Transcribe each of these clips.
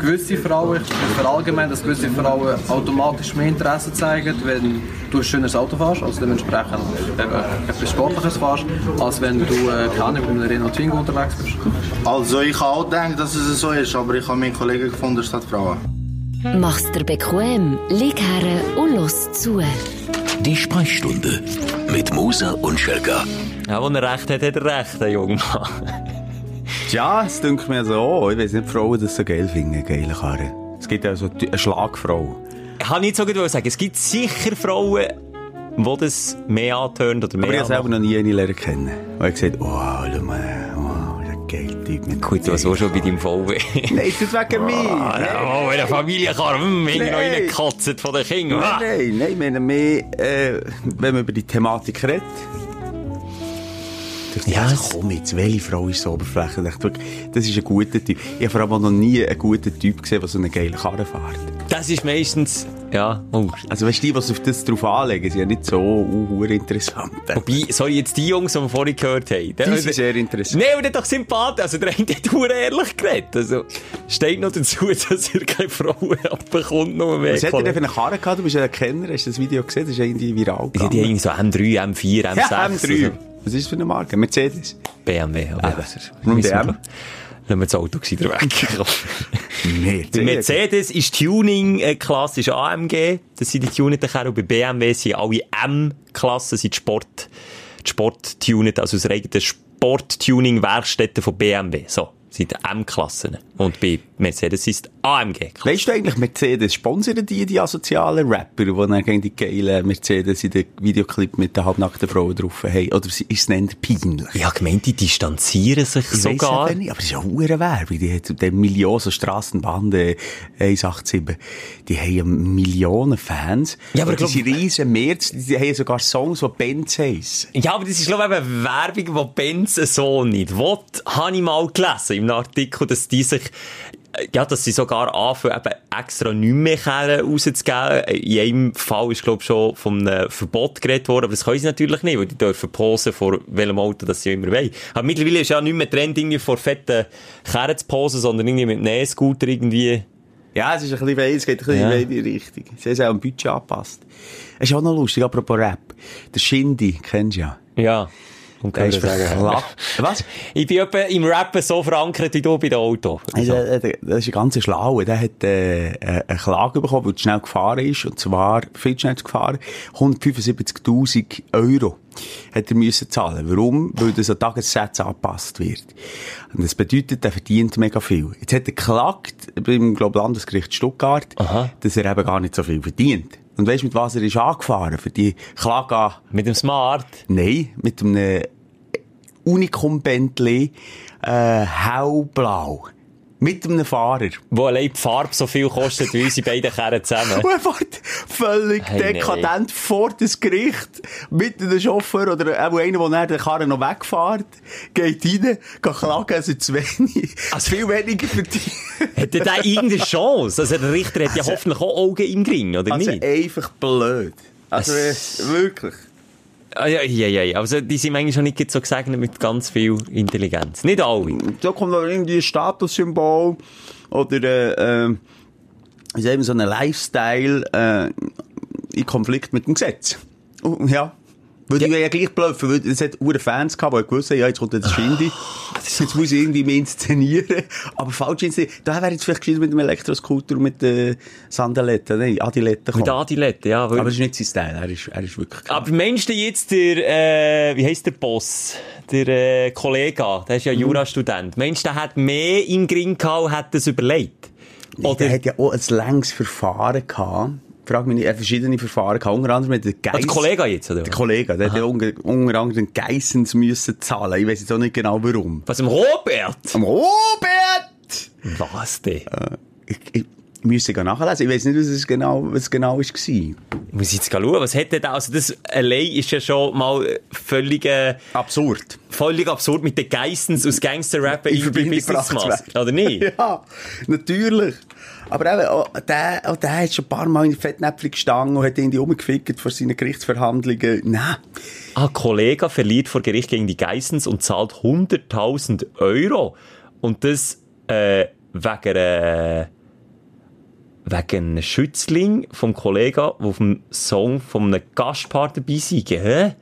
gewisse Frauen, ich verallgemein, dass gewisse Frauen automatisch mehr Interesse zeigen, wenn du ein schönes Auto fährst, also dementsprechend äh, etwas Sportliches fährst, als wenn du, äh, keine mit einem Renault Twingo unterwegs bist. Also ich habe auch gedacht, dass es so ist, aber ich habe meinen Kollegen gefunden statt Frauen. Mach's dir bequem, lieg her und los zu. Die Sprechstunde mit Musa und Schelga. Ja, wenn er recht hat, hat er recht, der junge Mann. Ja, es denkt mir so, ich weiß nicht, Frauen das so geil finden, geile Karren. Es gibt ja so eine Schlagfrau. Ich kann nicht so gut sagen, es gibt sicher Frauen, die das mehr antönt oder mehr Aber ich habe selber noch nie eine lernen kennen. Und ich gesagt, oh, schau mal, oh, der geile Typ mit Gut, du warst auch schon bei deinem VW. Nein, das wegen mir. Oh, in der Familie kann hm, irgendwie noch Nein. reingekotzt von den Kindern. Ah. Nein, nein, wir haben mehr, äh, wenn man über die Thematik redet. Ich Ja, dachte, komm jetzt, welche Frau ist so oberflächlich? Ich dachte, wirklich, das ist ein guter Typ. Ich habe vor allem noch nie einen guten Typ gesehen, der so eine geile Karre fährt. Das ist meistens, ja, oh. Also weißt du, die, die auf das drauf anlegen, sind ja nicht so uh, interessant. Wobei, sorry, jetzt die Jungs, die wir vorhin gehört haben. Die sind sehr interessant. Nein, aber der doch sympathisch. Also, der hat nur ehrlich geredet. Also, steht noch dazu, dass er keine Frauen abbekommt, nur mehr. Was hat er denn für eine Karre gehabt? Du bist ja ein Kenner, hast du das Video gesehen? Das ist irgendwie viral Ja, die haben so M3, M4, M6. Ja, M3. also Was ist das für eine Marke? Mercedes? BMW. Eben. das ist- Lassen wir das Auto wieder weg. Mercedes. Mercedes ist Tuning-Klasse ist AMG. Das sind die tuneten Kerle. Und bei BMW sind alle M-Klassen, sind die Sport, die Sport-Tuned, also aus eigenen Sport-Tuning-Werkstätten von BMW. So, sind M-Klassen. Und bei Mercedes ist AMG. Weißt du eigentlich, Mercedes sponsern die, die asozialen Rapper, die dann gegen die geilen Mercedes in den Videoclip mit den halbnackten Frauen drauf haben? Oder ist es dann peinlich? Ich habe gemeint, die distanzieren sich Ich weiss sogar. eben nicht, aber es ist ja hure Werbung. Die hat die Millionen, so Strassenbande 187, die haben ja Millionen Fans. Ja, aber glaub- sind riesen März, die haben sogar Songs, die Benz heissen. Ja, aber das ist, glaube ich, eben Werbung, die Benz so nicht will. Habe ich mal gelesen im Artikel, dass die sich, äh, ja, dass sie sogar anfangen, eben extra nicht mehr Kehren rauszugeben. In einem Fall ist, glaube ich, schon von einem Verbot geredet worden, aber das können sie natürlich nicht, weil die dürfen posen vor welchem Auto das sie immer wollen. Aber mittlerweile ist ja nicht mehr Trend, irgendwie vor fetten Kehren zu posen, sondern irgendwie mit einem E-Scooter irgendwie. Ja, es ist ein bisschen weh, es geht ein bisschen Ja. in die Richtung. Sie haben es auch am Budget angepasst. Es ist auch noch lustig, apropos Rap. Der Shindy, kennst du ja. Ja. Und Der ist verklagt. Was? Ich bin etwa im Rappen so verankert wie du bei dem Auto. Also, das ist ein ganz schlauer. Der hat äh, äh, eine Klage bekommen, weil er schnell gefahren ist. Und zwar viel schnell gefahren. 175.000 Euro hat er müssen zahlen. Warum? Weil das an Tagessätze angepasst wird. Und das bedeutet, er verdient mega viel. Jetzt hat er geklagt beim glaub, Landesgericht Stuttgart, Aha. dass er eben gar nicht so viel verdient. Und weißt du, mit was er ist angefahren? Für die Klage Mit dem Smart. Nein, mit einem Unikum Bentley, äh, hellblau. Mit einem Fahrer. Wo allein die Farbe so viel kostet wie unsere beiden Kerren zusammen. Und er fährt völlig Hey, dekadent vor das Gericht mit einem Chauffeur oder auch einer, der den Karren noch wegfährt, geht rein, geht klagen, also zu wenig, also viel weniger verdient. Hätte der irgendeine Chance? Also der Richter hat ja Also- hoffentlich auch Augen im Ring, oder Also nicht? einfach blöd. Also Es- wirklich. Ah, ja, ja, ja. Also die sind eigentlich schon nicht so gesegnet mit ganz viel Intelligenz. Nicht alle. Da kommt noch irgendwie ein Statussymbol oder äh, äh, so ein Lifestyle äh, in Konflikt mit dem Gesetz. Und, ja. Weil die ja gleich bluffen, weil es hat ure Fans gehabt, die gewusst haben, ja, jetzt kommt jetzt Shindy. Jetzt muss ich irgendwie mehr inszenieren. Aber falsch inszenieren. Da wäre jetzt vielleicht gescheit mit dem Elektroscooter und mit den Sandaletten, nein, Adiletten Mit kommen. Adilette, ja. Aber das ist nicht sein Style, er ist, er ist wirklich... Aber meinst du jetzt der, äh, wie heisst der Boss? Der, äh, Kollege, der ist Mhm. ja Jurastudent. Meinst du, der hat mehr im Gring gehabt und hat das überlegt? Oder Oder, er hat ja auch ein längs Verfahren gehabt. Frag mich nicht, er hat verschiedene Verfahren gehabt. Unter anderem mit der Ah, der Geiss... Kollege jetzt, oder? Der Kollege, der hat ja unter, unter anderem Geissens müssen zahlen. Ich weiß jetzt auch nicht genau warum. Was, im Robert? Am Robert! Was denn? Ich, ich müsste gehen nachlesen. Ich weiß nicht, was es genau, was genau war. Ich muss jetzt schauen, was hätte da, also das allein ist ja schon mal äh, völlig, äh, Absurd. völlig absurd mit den Geissens aus Gangster-Rap in Verbindung Business zu gebracht machen. Oder nicht? Ja, natürlich. Aber eben, auch der, auch der hat schon ein paar Mal in die Fettnäpfchen gestanden und hat irgendwie umgefickt vor seinen Gerichtsverhandlungen. Nein. Ah, Kollege verliert vor Gericht gegen die Geissens und zahlt 100.000 Euro. Und das, äh, wegen, äh, wegen einem Schützling vom Kollegen, der auf dem Song von einem Gastpaar dabei sei.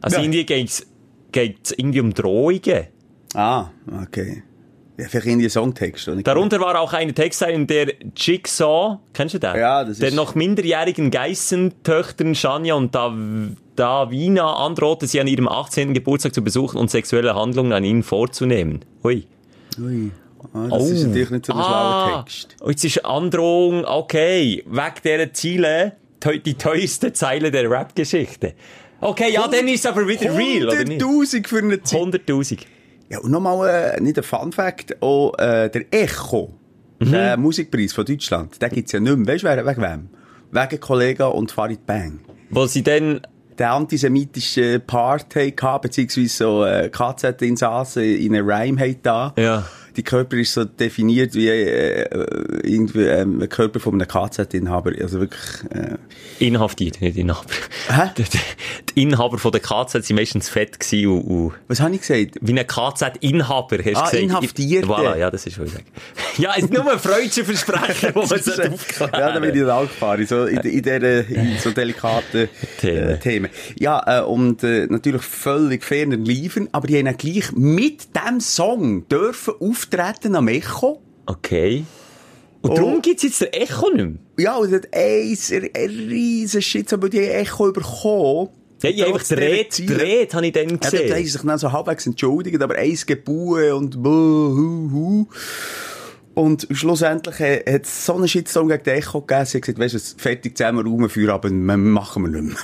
Also Ja. irgendwie geht's, geht's irgendwie um Drohungen. Ah, okay. Ja, vielleicht irgendwie ein Songtext. Darunter war auch eine Textzeile, in der Jigsaw, kennst du den? Ja, das Der ist- noch minderjährigen Geissentöchtern Shania und Dav Davina androhte, sie an ihrem 18. Geburtstag zu besuchen und sexuelle Handlungen an ihnen vorzunehmen. Hui. Ui. Ah, das ist natürlich nicht so ein schlauer Text. Und jetzt ist Androhung, okay, weg dieser Ziele, die teuerste Zeile der Rap-Geschichte. Okay, ja, dann ist es aber wieder real, oder nicht? 100'000 für eine Zeit. 100'000. Ja, und nochmal, äh, nicht ein Fun Fact, auch äh, der Echo, der Musikpreis von Deutschland, den gibt's ja nicht mehr. Weißt du, wegen wem? Wegen Kollega und Farid Bang. Wo sie dann, Der antisemitische Part hatten, beziehungsweise so äh, KZ-Insassen in einem Rhyme da. Ja. Die Körper ist so definiert wie äh, äh, irgendwie ähm, ein Körper von einem KZ-Inhaber. Also wirklich... Äh, inhaftiert, nicht Inhaber. Hä? Die, die, Inhaber von der KZ waren meistens fett gewesen und, und was habe ich gesagt? wie ein KZ-Inhaber, hast du Ah, gesagt. Inhaftierte. Voilà, ja, das ist was ich sage. Ja, es ist nur ein freudscher Versprecher, wo man aufklären. ja, da bin ich dann auch gefahren, so in, in, dieser, in so delikaten Themen. äh, Themen. Ja, äh, und äh, natürlich völlig ferner liefern, aber die haben dann gleich mit dem Song dürfen auftreten am Echo. Okay. Und Oh. darum gibt's jetzt der Echo nicht mehr. Ja, und hat ein, ein riesen Shit, aber die Echo bekommen. Ja, ich habe einfach dreht, dreht, habe ich dann Ja, dort haben sie gesehen. sich dann so halbwegs entschuldigt, aber eins Gebue und buh, hu, hu. Und schlussendlich hat es so einen Shitstorm gegen den Echo gegeben. Sie hat gesagt, weißt du, fertig zusammen rumführen, aber wir machen wir nicht mehr.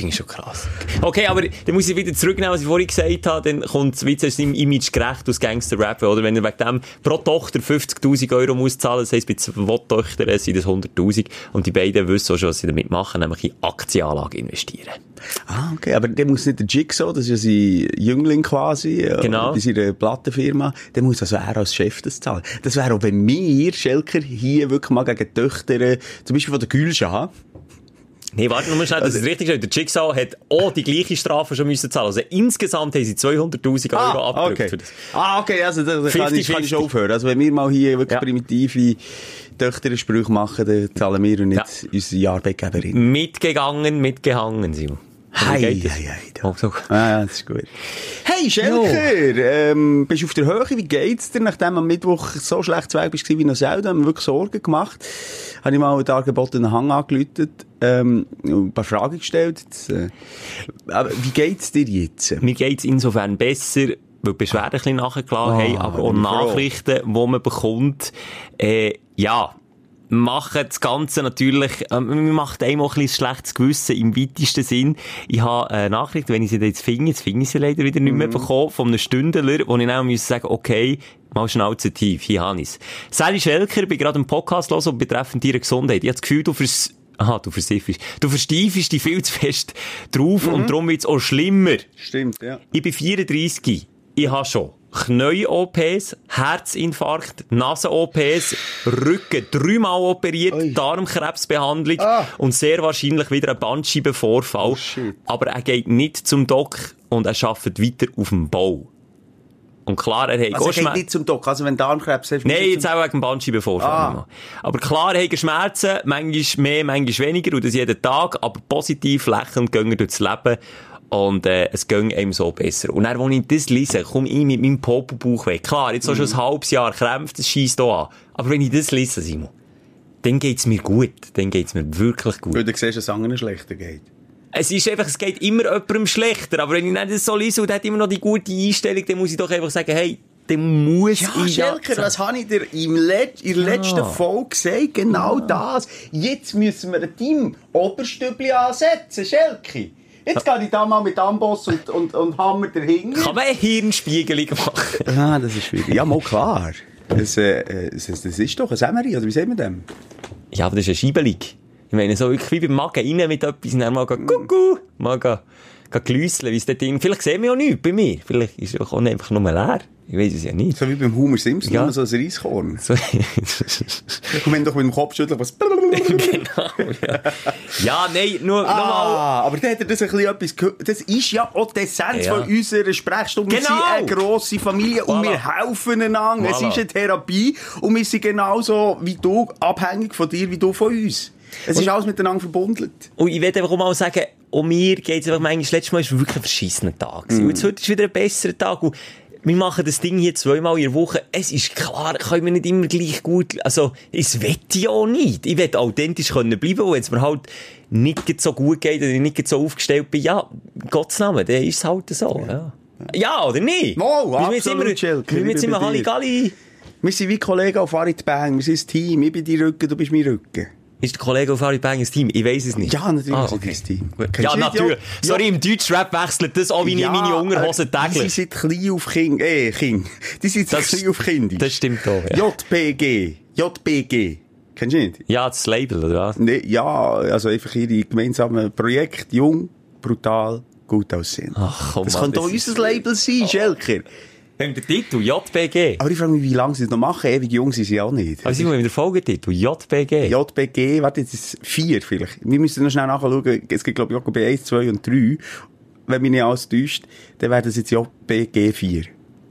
Das finde ich schon krass. Okay, aber dann muss ich wieder zurücknehmen, was ich vorhin gesagt habe, dann kommt es wieder seinem Image gerecht aus Gangster-Rap, oder? Wenn er wegen dem pro Tochter 50'000 Euro muss zahlen, das heisst, bei zwei Töchtern sind das 100'000 und die beiden wissen auch schon, was sie damit machen, nämlich in Aktienanlage investieren. Ah, okay, aber der muss nicht der Jigsaw, das ist ja sein Jüngling quasi, äh, Genau. bei seiner Plattenfirma, der muss also er als Chef das zahlen. Das wäre auch, wenn wir, Schelker, hier wirklich mal gegen die Töchter, äh, zum Beispiel von der Gülscha, Nee, warte mal schnell, dass es richtig ist. Der Jigsaw hat auch die gleiche Strafe schon müssen zahlen. Also insgesamt haben sie 200'000 Euro abgedrückt okay. für das. Ah, okay, also da, da kann, ich, kann ich 50-50. schon aufhören. Also wenn wir mal hier wirklich Ja. primitive Töchter-Sprüche machen, dann zahlen wir und nicht Ja. unsere Arbeitgeberin. Mitgegangen, mitgehangen, Simon. Hei, Wie geht das? hei, hei, da. Oh, so. Ah, ja, das ist gut. Hey, Schelker, ähm, bist du auf der Höhe? Wie geht's dir? Nachdem am Mittwoch so schlecht zu Weg bist wie noch selten, haben wir wirklich Sorgen gemacht. Habe ich mal einen dargebotenen Hang angelötet, ähm, ein paar Fragen gestellt. Jetzt, äh, aber wie geht's dir jetzt? Mir geht's insofern besser, weil die Beschwerden ein bisschen nachgelassen Ah, haben, aber auch. Nachrichten, die man bekommt, äh, ja, machen das Ganze natürlich, ähm, mir macht einem auch ein bisschen schlechtes Gewissen im weitesten Sinn. Ich habe eine Nachricht, wenn ich sie jetzt finde, jetzt finde ich sie leider wieder nicht mehr Mhm. bekommen, von einem Stündler, wo ich dann muss sagen, okay, mal Schnauze tief, hier habe ich's. Sally Schelker, bin gerade im Podcast los und betreffend ihre Gesundheit. Ich habe das Gefühl, du vers Aha, du versiffst. Du verstiefst dich viel zu fest drauf Mhm. und darum wird's auch schlimmer. Stimmt, ja. Ich bin 34. Ich habe schon Knie-OPs, Herzinfarkt, Nasen-OPs, Rücken dreimal operiert, Ui. Darmkrebsbehandlung Ah. und sehr wahrscheinlich wieder ein Bandscheibenvorfall. Oh. Aber er geht nicht zum Doc und er arbeitet weiter auf dem Bau. Und klar, er hat Also er Schmerzen. nicht zum Doc. Also wenn Darmkrebs hast, Nein, jetzt auch wegen Bandscheibenvorfall. Ah. Aber klar, haben Schmerzen, manchmal mehr, manchmal weniger, und das jeden Tag, aber positiv lächelnd gehen wir durchs Leben. Und äh, es ging einem so besser. Und dann, als ich das lese, komme ich mit meinem Popelbauch weg. Klar, jetzt so schon ein halbes Jahr Krämpfe, das schießt hier an. Aber wenn ich das lese, Simon, dann geht's mir gut. Dann geht's mir wirklich gut. Weil du siehst, dass es anderen schlechter geht. Es ist einfach, es geht immer jemandem schlechter. Aber wenn ich nicht das so lese und hat immer noch die gute Einstellung, dann muss ich doch einfach sagen, hey, dann muss Ja, ich Schelker, was habe ich dir im Let in der letzten Folge gesagt? Genau das. Jetzt müssen wir ein Team Oberstübli ansetzen, Schelke. Jetzt gehe ich da mal mit Amboss und, und, und Hammer dahinter. Kann man eine Hirnspiegelung machen? Ah, das ist schwierig. Ja, mal klar. Das, äh, das, das ist doch ein Semmeri, oder wie sagt man dem? Ja, aber das ist eine Schiebelung. Ich meine, so wirklich wie beim Magen rein mit etwas und dann mal Kuckuck, mal gehen glüsseln, wie es dort drin, vielleicht sehen wir auch nichts bei mir. Vielleicht ist es auch einfach nur leer. Ich weiß es ja nicht. So wie beim Homer Simpson, Ja. so ein Reiskorn. So, Und wenn du doch mit dem Kopf schütteln, was... genau, ja. Ja, nein, nur, nochmal. Ah, aber dann hat er das ein bisschen etwas gehört. Das ist ja auch die Essenz Ja. von unserer Sprechstunde. Wir Genau. sind eine grosse Familie und Voilà. wir helfen einander. Es Voilà. ist eine Therapie und wir sind genauso wie du, abhängig von dir, wie du von uns. Es ist alles miteinander verbunden. Und ich will einfach auch mal sagen, um mir geht's einfach manchmal, das letzte Mal war wirklich ein verschissener Tag. gewesen. Und jetzt heute ist wieder ein besserer Tag. Und wir machen das Ding hier zweimal in der Woche. Es ist klar, können wir nicht immer gleich gut, also, es wette ich auch nicht. Ich will authentisch können bleiben, und wenn es mir halt nicht so gut geht, oder ich nicht so aufgestellt bin, ja, Gottes Namen, dann ist es halt so, ja. Ja, oder nicht? Wow, Wir sind absolut, immer, Schelke, wir sind immer. Halligalli. Wir sind wie Kollegen auf Farid Bang. Wir sind ein Team. Ich bin dein Rücken, du bist mein Rücken. Ist der Kollege auf Harry Bang ein Team? Ich weiß es nicht. Ja, natürlich Ah, okay. ein Team. Ja, natürlich. ja? Sorry, im Deutschrap wechselt das auch wie ich meine Unterhosen äh, Die täglich. sind klein auf Kind, äh, Kind. Die sind Das- klein auf Kindisch. das stimmt auch, ja. JPG. JPG. Kennst du nicht? Ja, das Label, oder was? Nee, ja, also einfach ihre gemeinsamen Projekte. Jung, brutal, gut aussehen. Ach, komm, das Mann, könnte auch ist- unser Label sein, Schelker. Haben der Titel JBG. Aber ich frage mich, wie lange sie es noch machen. Ewig jung sind sie auch nicht. Aber sind wir mit der Folgetitel? JBG. JPG, warte, jetzt ist es vier vielleicht. Wir müssen noch schnell nachschauen. Es gibt, glaube ich, JPG 1, 2 und 3. Wenn mich nicht alles täuscht, dann wäre das jetzt JPG 4.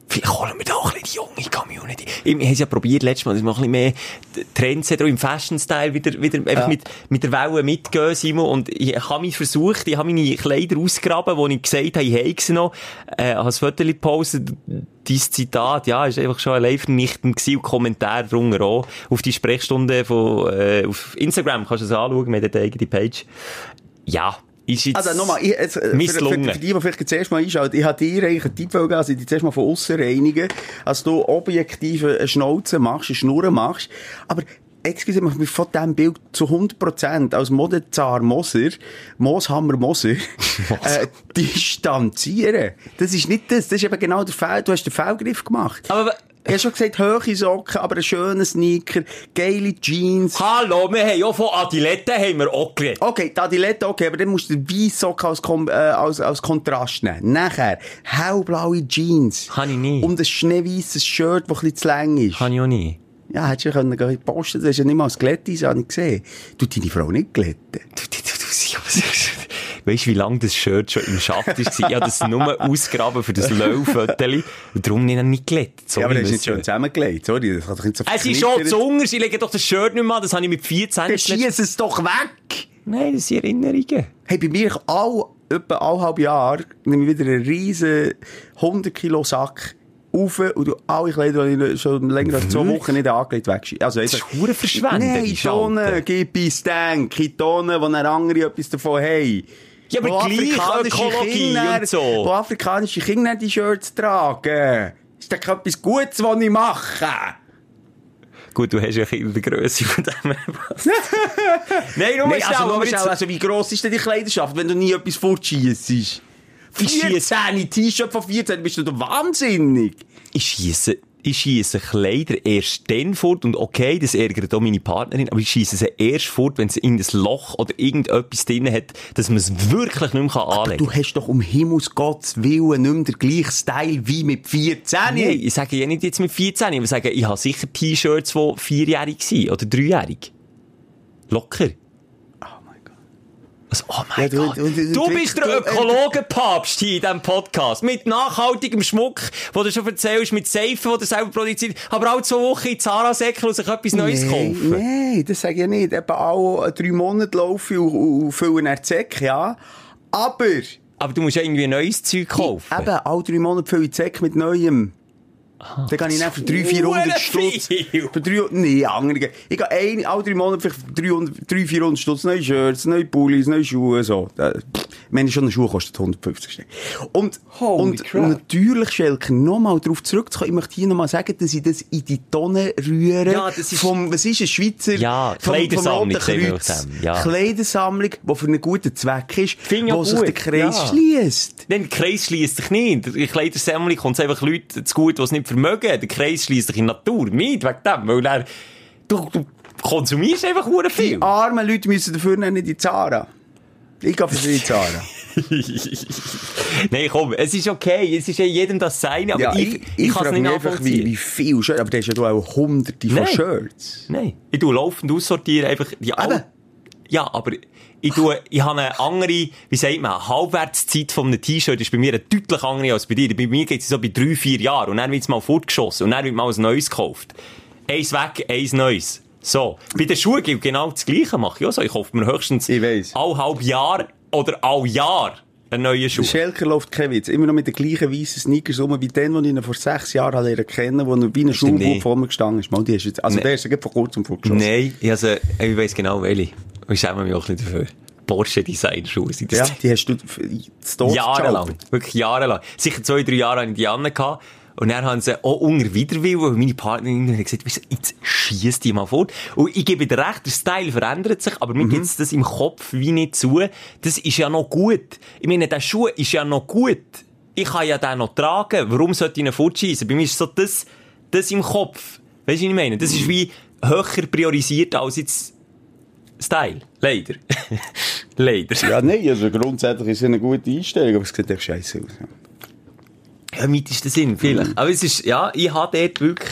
Vielleicht holen wir da auch ein bisschen die junge Community. Ich, ich habe es ja probiert letztes Mal, dass wir ein bisschen mehr Trends im Fashion-Style wieder, wieder einfach mit, mit der Welle mitgehen, Simon. Und ich habe mich versucht, ich habe meine Kleider ausgraben, wo ich gesagt habe, ich habe sie noch, äh, habe ein Foto gepostet, dein Zitat, ja, ist einfach schon allein vernichtend gewesen und Kommentare drunter auch. Auf die Sprechstunde von, äh, auf Instagram kannst du es anschauen, wir haben dort eine eigene Page. Ja, ist jetzt... Also nochmal, ich, jetzt, äh, für, für, misslungen. für die, die vielleicht zuerst mal einschauen, ich habe dir eigentlich einen Tipp gegeben, also dich zuerst mal von aussen reinigen, als du objektiv eine Schnauze machst, eine Schnurren machst, aber Excuse mich, von diesem Bild zu 100% als Modezar Moser, Mooshammer Moser, äh, distanzieren. Das ist nicht das, das ist eben genau der Fall, du hast den Fehlgriff gemacht. Aber- ich habe schon gesagt, hohe Socken, aber ein schöner Sneaker, geile Jeans. Hallo, wir haben ja von Adiletten haben wir auch geredet. Okay, die Adilette, okay, aber dann musst du den Weissock als, Kom äh, als, als Kontrast nehmen. Nachher, hellblaue Jeans. Habe ich nie. Und ein schneeweißes Shirt, das ein bisschen zu lang ist. Habe ich auch nie. Ja, hättest du können gehen posten, das ist ja nicht mal das Glättis, habe ich gesehen. Du, deine Frau nicht glätten. Du, du, du, du, du, Weißt du, wie lange das Shirt schon im Schaft war? Ich habe das nur ausgraben für das Löw-Foto und darum nicht, nicht glättet. Ja, aber das ist nicht schön es- zusammengelegt, sorry, das kann doch nicht so Es ist schon zu Hunger, ich lege doch das Shirt nicht mehr an, das habe ich mit 14 Dann schiess es doch weg! Nein, das sind Erinnerungen. Hey, bei mir all, etwa eineinhalb Jahre nehme ich wieder einen riesen 100 Kilo Sack rauf und du alle Kleider, die ich schon länger als zwei Wochen nicht angelegt wegschießen. Also Das ist hure verschwenderisch, Nein, Tonnen, gib Dank. In Tonnen, wo andere etwas davon haben. Ja, aber Wo gleich afrikanische Ökologie Kinder- so. Wo afrikanische Kinder die Shirts tragen. Ist das etwas Gutes, was ich mache? Gut, du hast ja Kindergröße von dem. Nein, nur Nein, schnell, also, nur schnell, also wie gross ist denn die Kleiderschaft, wenn du nie etwas fortschiessest? Ich 14, T-Shirt von 14, bist du doch wahnsinnig. ich schiesse, ich schiesse Kleider erst dann fort und okay, das ärgert auch meine Partnerin, aber ich schiesse sie erst fort, wenn es irgendein Loch oder irgendetwas drin hat, dass man es wirklich nicht mehr anlegen Du kann. hast doch um Himmels Gottes Willen nicht mehr den gleichen Style wie mit 14. Nein, ich sage ja nicht jetzt mit 14, ich sage, ich habe sicher T-Shirts, die vierjährig waren oder dreijährig. Locker. Oh mein Gott. Also, oh mein Ja, du- Gott. du- Du, du- bist der Ökologenpapst hier in diesem Podcast. Mit nachhaltigem Schmuck, wo du schon erzählst, mit Seifen, die du selber produziert, aber auch zwei Wochen in Zara-Säckel und sich etwas Neues kaufen. Nein, das sage ich nicht. Eben auch drei Monate laufe ich und, und füllen einen Säck, ja. Aber, eben, Aber du musst ja irgendwie ein neues Zeug kaufen. alle drei Monate fülle ich den Säck mit Neuem. Dann kann ich dann für 300, 400 Hure Stutz. Für 300, nee, andere. Ich gehe ein, alle drei Monate für 300, 300 400 Stutz. Neue Shirts, neue Pullis, neue Schuhe, so. Meine, schon eine Schuhe kostet 150 Stück. Und, Holy und crap. natürlich, Schelke, nochmal darauf zurückzukommen, ich möchte hier nochmal sagen, dass ich das in die Tonne rühre. Ja, das ist- Vom, was ist ein Schweizer? Ja, vom- vom Kleidersammlung, dem, ja. Kleidersammlung, die für einen guten Zweck ist, Finde wo sich der Kreis ja. schließt. Nein, der Kreis schließt sich nicht. In der Kleidersammlung kommt es einfach Leute zu gut, die es nicht vermögen. Der Kreis schließt sich in die Natur mit, wegen dem. Weil dann, du, du konsumierst einfach hure viel. Die armen Leute müssen dafür nicht in die Zara. Ich gehe für die Zara. Nein, komm, es ist okay, es ist ja jedem das Seine, aber Ja, ich, ich, ich, kann es nicht einfach, wie, wie viel Shirts, aber du hast ja du auch hunderte von Nein. Shirts. Nein, ich tue laufend aussortieren, einfach die alle. Ja, aber ich tue, ich habe eine andere, wie sagt man, Halbwertszeit von einem T-Shirt ist bei mir eine deutlich andere als bei dir. Bei mir geht es so bei drei, vier Jahren und dann wird es mal fortgeschossen und dann wird mal ein neues gekauft. Eins weg, eins neues. So. Bei den Schuhen gilt genau das Gleiche, mache ich auch so. Ich kaufe mir höchstens Ich weiss. all halb Jahr oder all Jahr einen neuen Schuh. Der Schelker läuft kein Witz. Immer noch mit den gleichen weißen Sneakers rum, wie den, den ich ihn vor sechs Jahren lernen kennen, wo er wie ein Schuhbub vor mir gestanden ist. Mal, die ist jetzt, also Nee. der ist ja vor kurzem vorgeschossen. Nein, ich, also, ich weiss genau welche. Ich schäme mich auch nicht dafür. Porsche Design Schuhe sind das. Ja, die hast du Tod Jahrelang. Wirklich jahrelang. Sicher zwei, drei Jahre hatte ich die an. Und dann haben sie auch unter Widerwillen, weil meine Partnerin hat gesagt, weißt du, jetzt schiess die mal fort. Und ich gebe dir recht, der Style verändert sich, aber mir Mhm. gibt's das im Kopf wie nicht zu. Das ist ja noch gut. Ich meine, der Schuh ist ja noch gut. Ich kann ja den noch tragen. Warum sollte ich ihn fortschießen? Bei mir ist so das, das im Kopf. Weißt du, was ich meine? Das ist wie höher priorisiert als jetzt Style. Leider. Leider. Ja, nein, also grundsätzlich ist es eine gute Einstellung, aber es sieht echt scheiße aus. Ja, im weitesten Sinn, vielleicht. Aber es ist, ja, ich habe dort wirklich,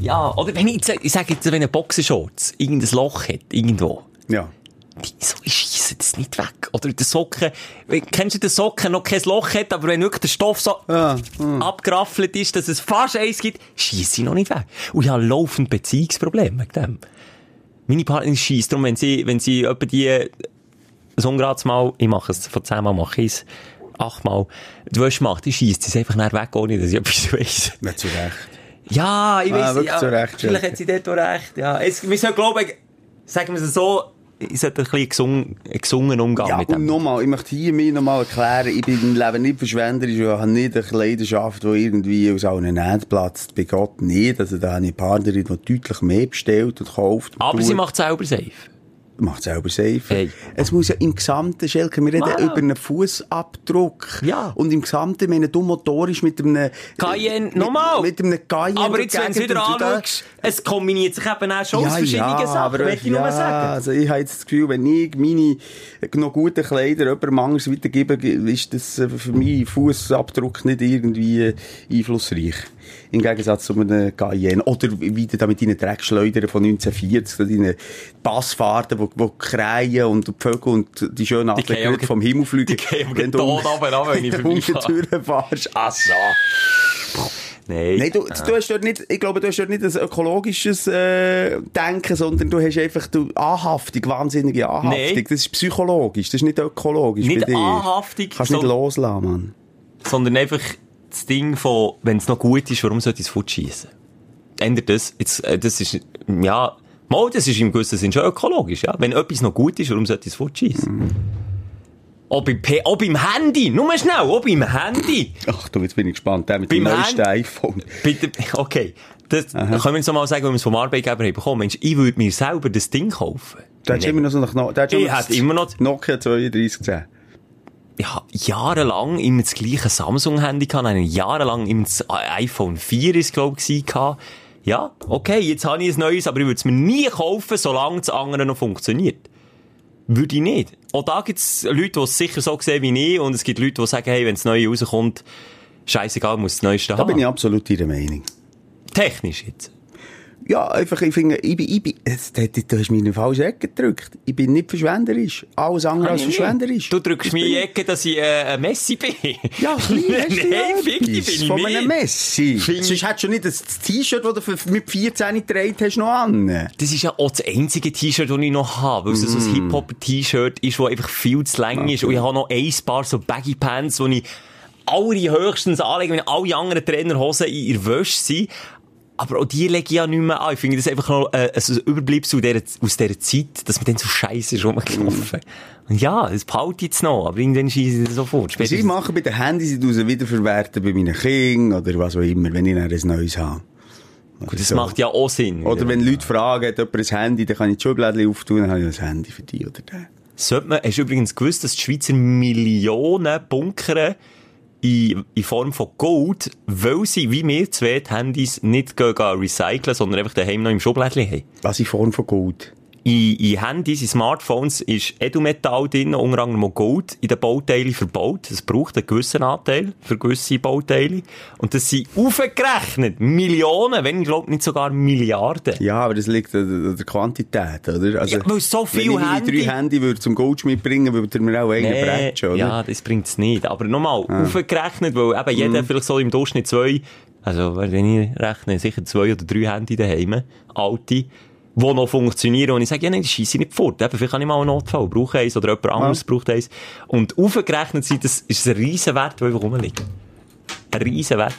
ja, oder wenn ich jetzt, ich sage jetzt, wenn ein Boxershorts irgendein Loch hat, irgendwo, Ja. wieso schiessen das nicht weg? Oder der Socken, kennst du den Socken, noch kein Loch hat, aber wenn wirklich der Stoff so Ah, abgeraffelt ist, dass es fast eins gibt, schiesse ich noch nicht weg. Und ich habe laufend Beziehungsprobleme mit dem. Meine Partnerin schiesst darum, wenn sie, wenn sie etwa die, so ungerades Mal, ich mache es, von zehnmal mache ich es, achtmal, die Wäsche macht, die schiesst sie einfach nicht weg, ohne dass ich etwas weiss. Nicht zu Recht. Ja, ich Ah, weiß ja, Recht, Vielleicht hat sie dort auch recht. Ja, es, wir sollten glauben, sagen wir es so, ich sollte ein bisschen gesungen, gesungen umgehen Ja, mit und dem. nochmal, ich möchte hier mir nochmal erklären, ich bin im Leben nicht verschwenderisch, ich habe nicht eine Leidenschaft, die irgendwie aus allen Nähten platzt. Bei Gott nicht. Also da habe ich eine Partnerin, die deutlich mehr bestellt und kauft. Aber sie macht selber safe. Macht selber safe. Hey. Es muss ja im Gesamten, Schelke, wir reden Wow. über einen Fußabdruck. Ja. Und im Gesamten, wenn du motorisch mit einem... Cayenne, mit- nochmal. Mit einem Cayenne Aber jetzt, wenn du wieder anschaust, es kombiniert sich eben auch schon aus Ja, verschiedenen ja, Sachen, aber, möchte ich nur ja, sagen. Also ich habe jetzt das Gefühl, wenn ich meine noch guten Kleider jemandem anders weitergebe, ist das äh, für meinen Fußabdruck nicht irgendwie äh, einflussreich. Im Gegensatz zu einem Cayenne. Oder wie du da mit deinen Dreckschleudern von 1940, da deine Passfahrten, wo, wo kreien und die Vögel und die schönen Adler vom Himmel fliegen. die gehen Wenn du runter, wenn ich vorbeifahre. Fahrst. Ach so. Nein. Nein, du, du hast dort nicht, ich glaube, du hast dort nicht ein ökologisches äh, Denken, sondern du hast einfach du, Anhaftung, wahnsinnige Anhaftung. Nein. Das ist psychologisch, das ist nicht ökologisch Nicht bei dir. Anhaftung, Kannst nicht so- loslassen, Mann. sondern einfach das Ding von, wenn es noch gut ist, warum sollte ich es fortschießen? Ändert das, jetzt, äh, das ist, ja, mal, das ist im gewissen Sinn schon ökologisch, ja. Wenn etwas noch gut ist, warum sollte ich es fortschießen? Auch beim, P auch beim Handy, nur mal schnell, auch beim Handy. Ach du, jetzt bin ich gespannt, der mit dem Beim neuesten Hand- iPhone. Bitte, okay. Das können wir jetzt noch mal sagen, wenn wir es vom Arbeitgeber haben bekommen. Mensch, ich würde mir selber das Ding kaufen. Hat Nee. immer noch so nach, hätte das immer noch- Nokia 3210. ich habe jahrelang immer das gleiche Samsung-Handy gehabt, einen jahrelang immer das iPhone 4 ist, glaube ich, gehabt. Ja, okay, jetzt habe ich ein neues, aber ich würde es mir nie kaufen, solange das andere noch funktioniert. Würde ich nicht. Auch da gibt es Leute, die es sicher so sehen wie ich, und es gibt Leute, die sagen, hey, wenn das Neue rauskommt, scheißegal, muss das Neueste Da haben. bin ich absolut ihrer Meinung. Technisch jetzt. Ja, einfach, ich finde, ich bin, ich bin, jetzt, du, du hast mich in eine falsche Ecke gedrückt. Ich bin nicht verschwenderisch. Alles andere als verschwenderisch. Du drückst Das mir in die Ecke, dass ich äh, ein Messi bin. Ja, klein, hast du Nein, fick dich, bin ich Von einem Messi. Find- Sonst hättest du nicht das T-Shirt, das du mit 14 getragen hast, noch an. Das ist ja auch das einzige T-Shirt, das ich noch habe, weil es so Mm. ein Hip-Hop-T-Shirt ist, das einfach viel zu lang ist. Und ich habe noch ein paar so Baggy Pants, die ich alle höchstens anlege, wenn alle anderen Trainerhosen in ihr Wäsche sind. Aber auch die lege ich ja nicht mehr an. Ich finde das einfach noch äh, ein Überbleibsel aus dieser, Zeit, dass man dann so scheiße ist rumgelaufen. Und ja, das behalte ich jetzt noch, aber irgendwann schieße ich das sofort. Was ich mache bei den Handys, ich sie wiederverwerten bei meinen Kindern oder was auch immer, wenn ich dann ein neues habe. Gut, das So. macht ja auch Sinn. Oder wenn Leute fragen, hat jemand ein Handy, dann kann ich die Schublädchen auftun, dann habe ich ein Handy für die oder den. Sollte man, hast du übrigens gewusst, dass die Schweizer Millionen bunkern in, in Form von Gold, weil sie, wie wir zwei, die Handys nicht recyceln, sondern einfach daheim noch im Schublädchen haben? Was in Form von Gold? In, in Handys, in Smartphones ist Edelmetall drin, unter anderem Gold in den Bauteilen verbaut. Es braucht einen gewissen Anteil für gewisse Bauteile. Und das sind aufgerechnet Millionen, wenn ich glaube nicht sogar Milliarden. Ja, aber das liegt an der- an der Quantität, oder? Also, Ja, weil so viel Wenn ich Handy- drei Handy würde zum Goldschmied bringen, würde er mir auch einen Nee, bretschen, oder? ja, das bringt es nicht. Aber nochmal, aufgerechnet, weil eben jeder vielleicht so im Durchschnitt zwei, also wenn ich rechne, sicher zwei oder drei Handy daheim, alte, die noch funktionieren. Und ich sage, ja, nein, die schieße ich nicht fort. Eben, vielleicht habe ich mal einen Notfall, brauche eins oder jemand anderes braucht eins. Und aufgerechnet sind, das ist ein riesen Wert, der einfach rumliegt. Ein riesen Wert.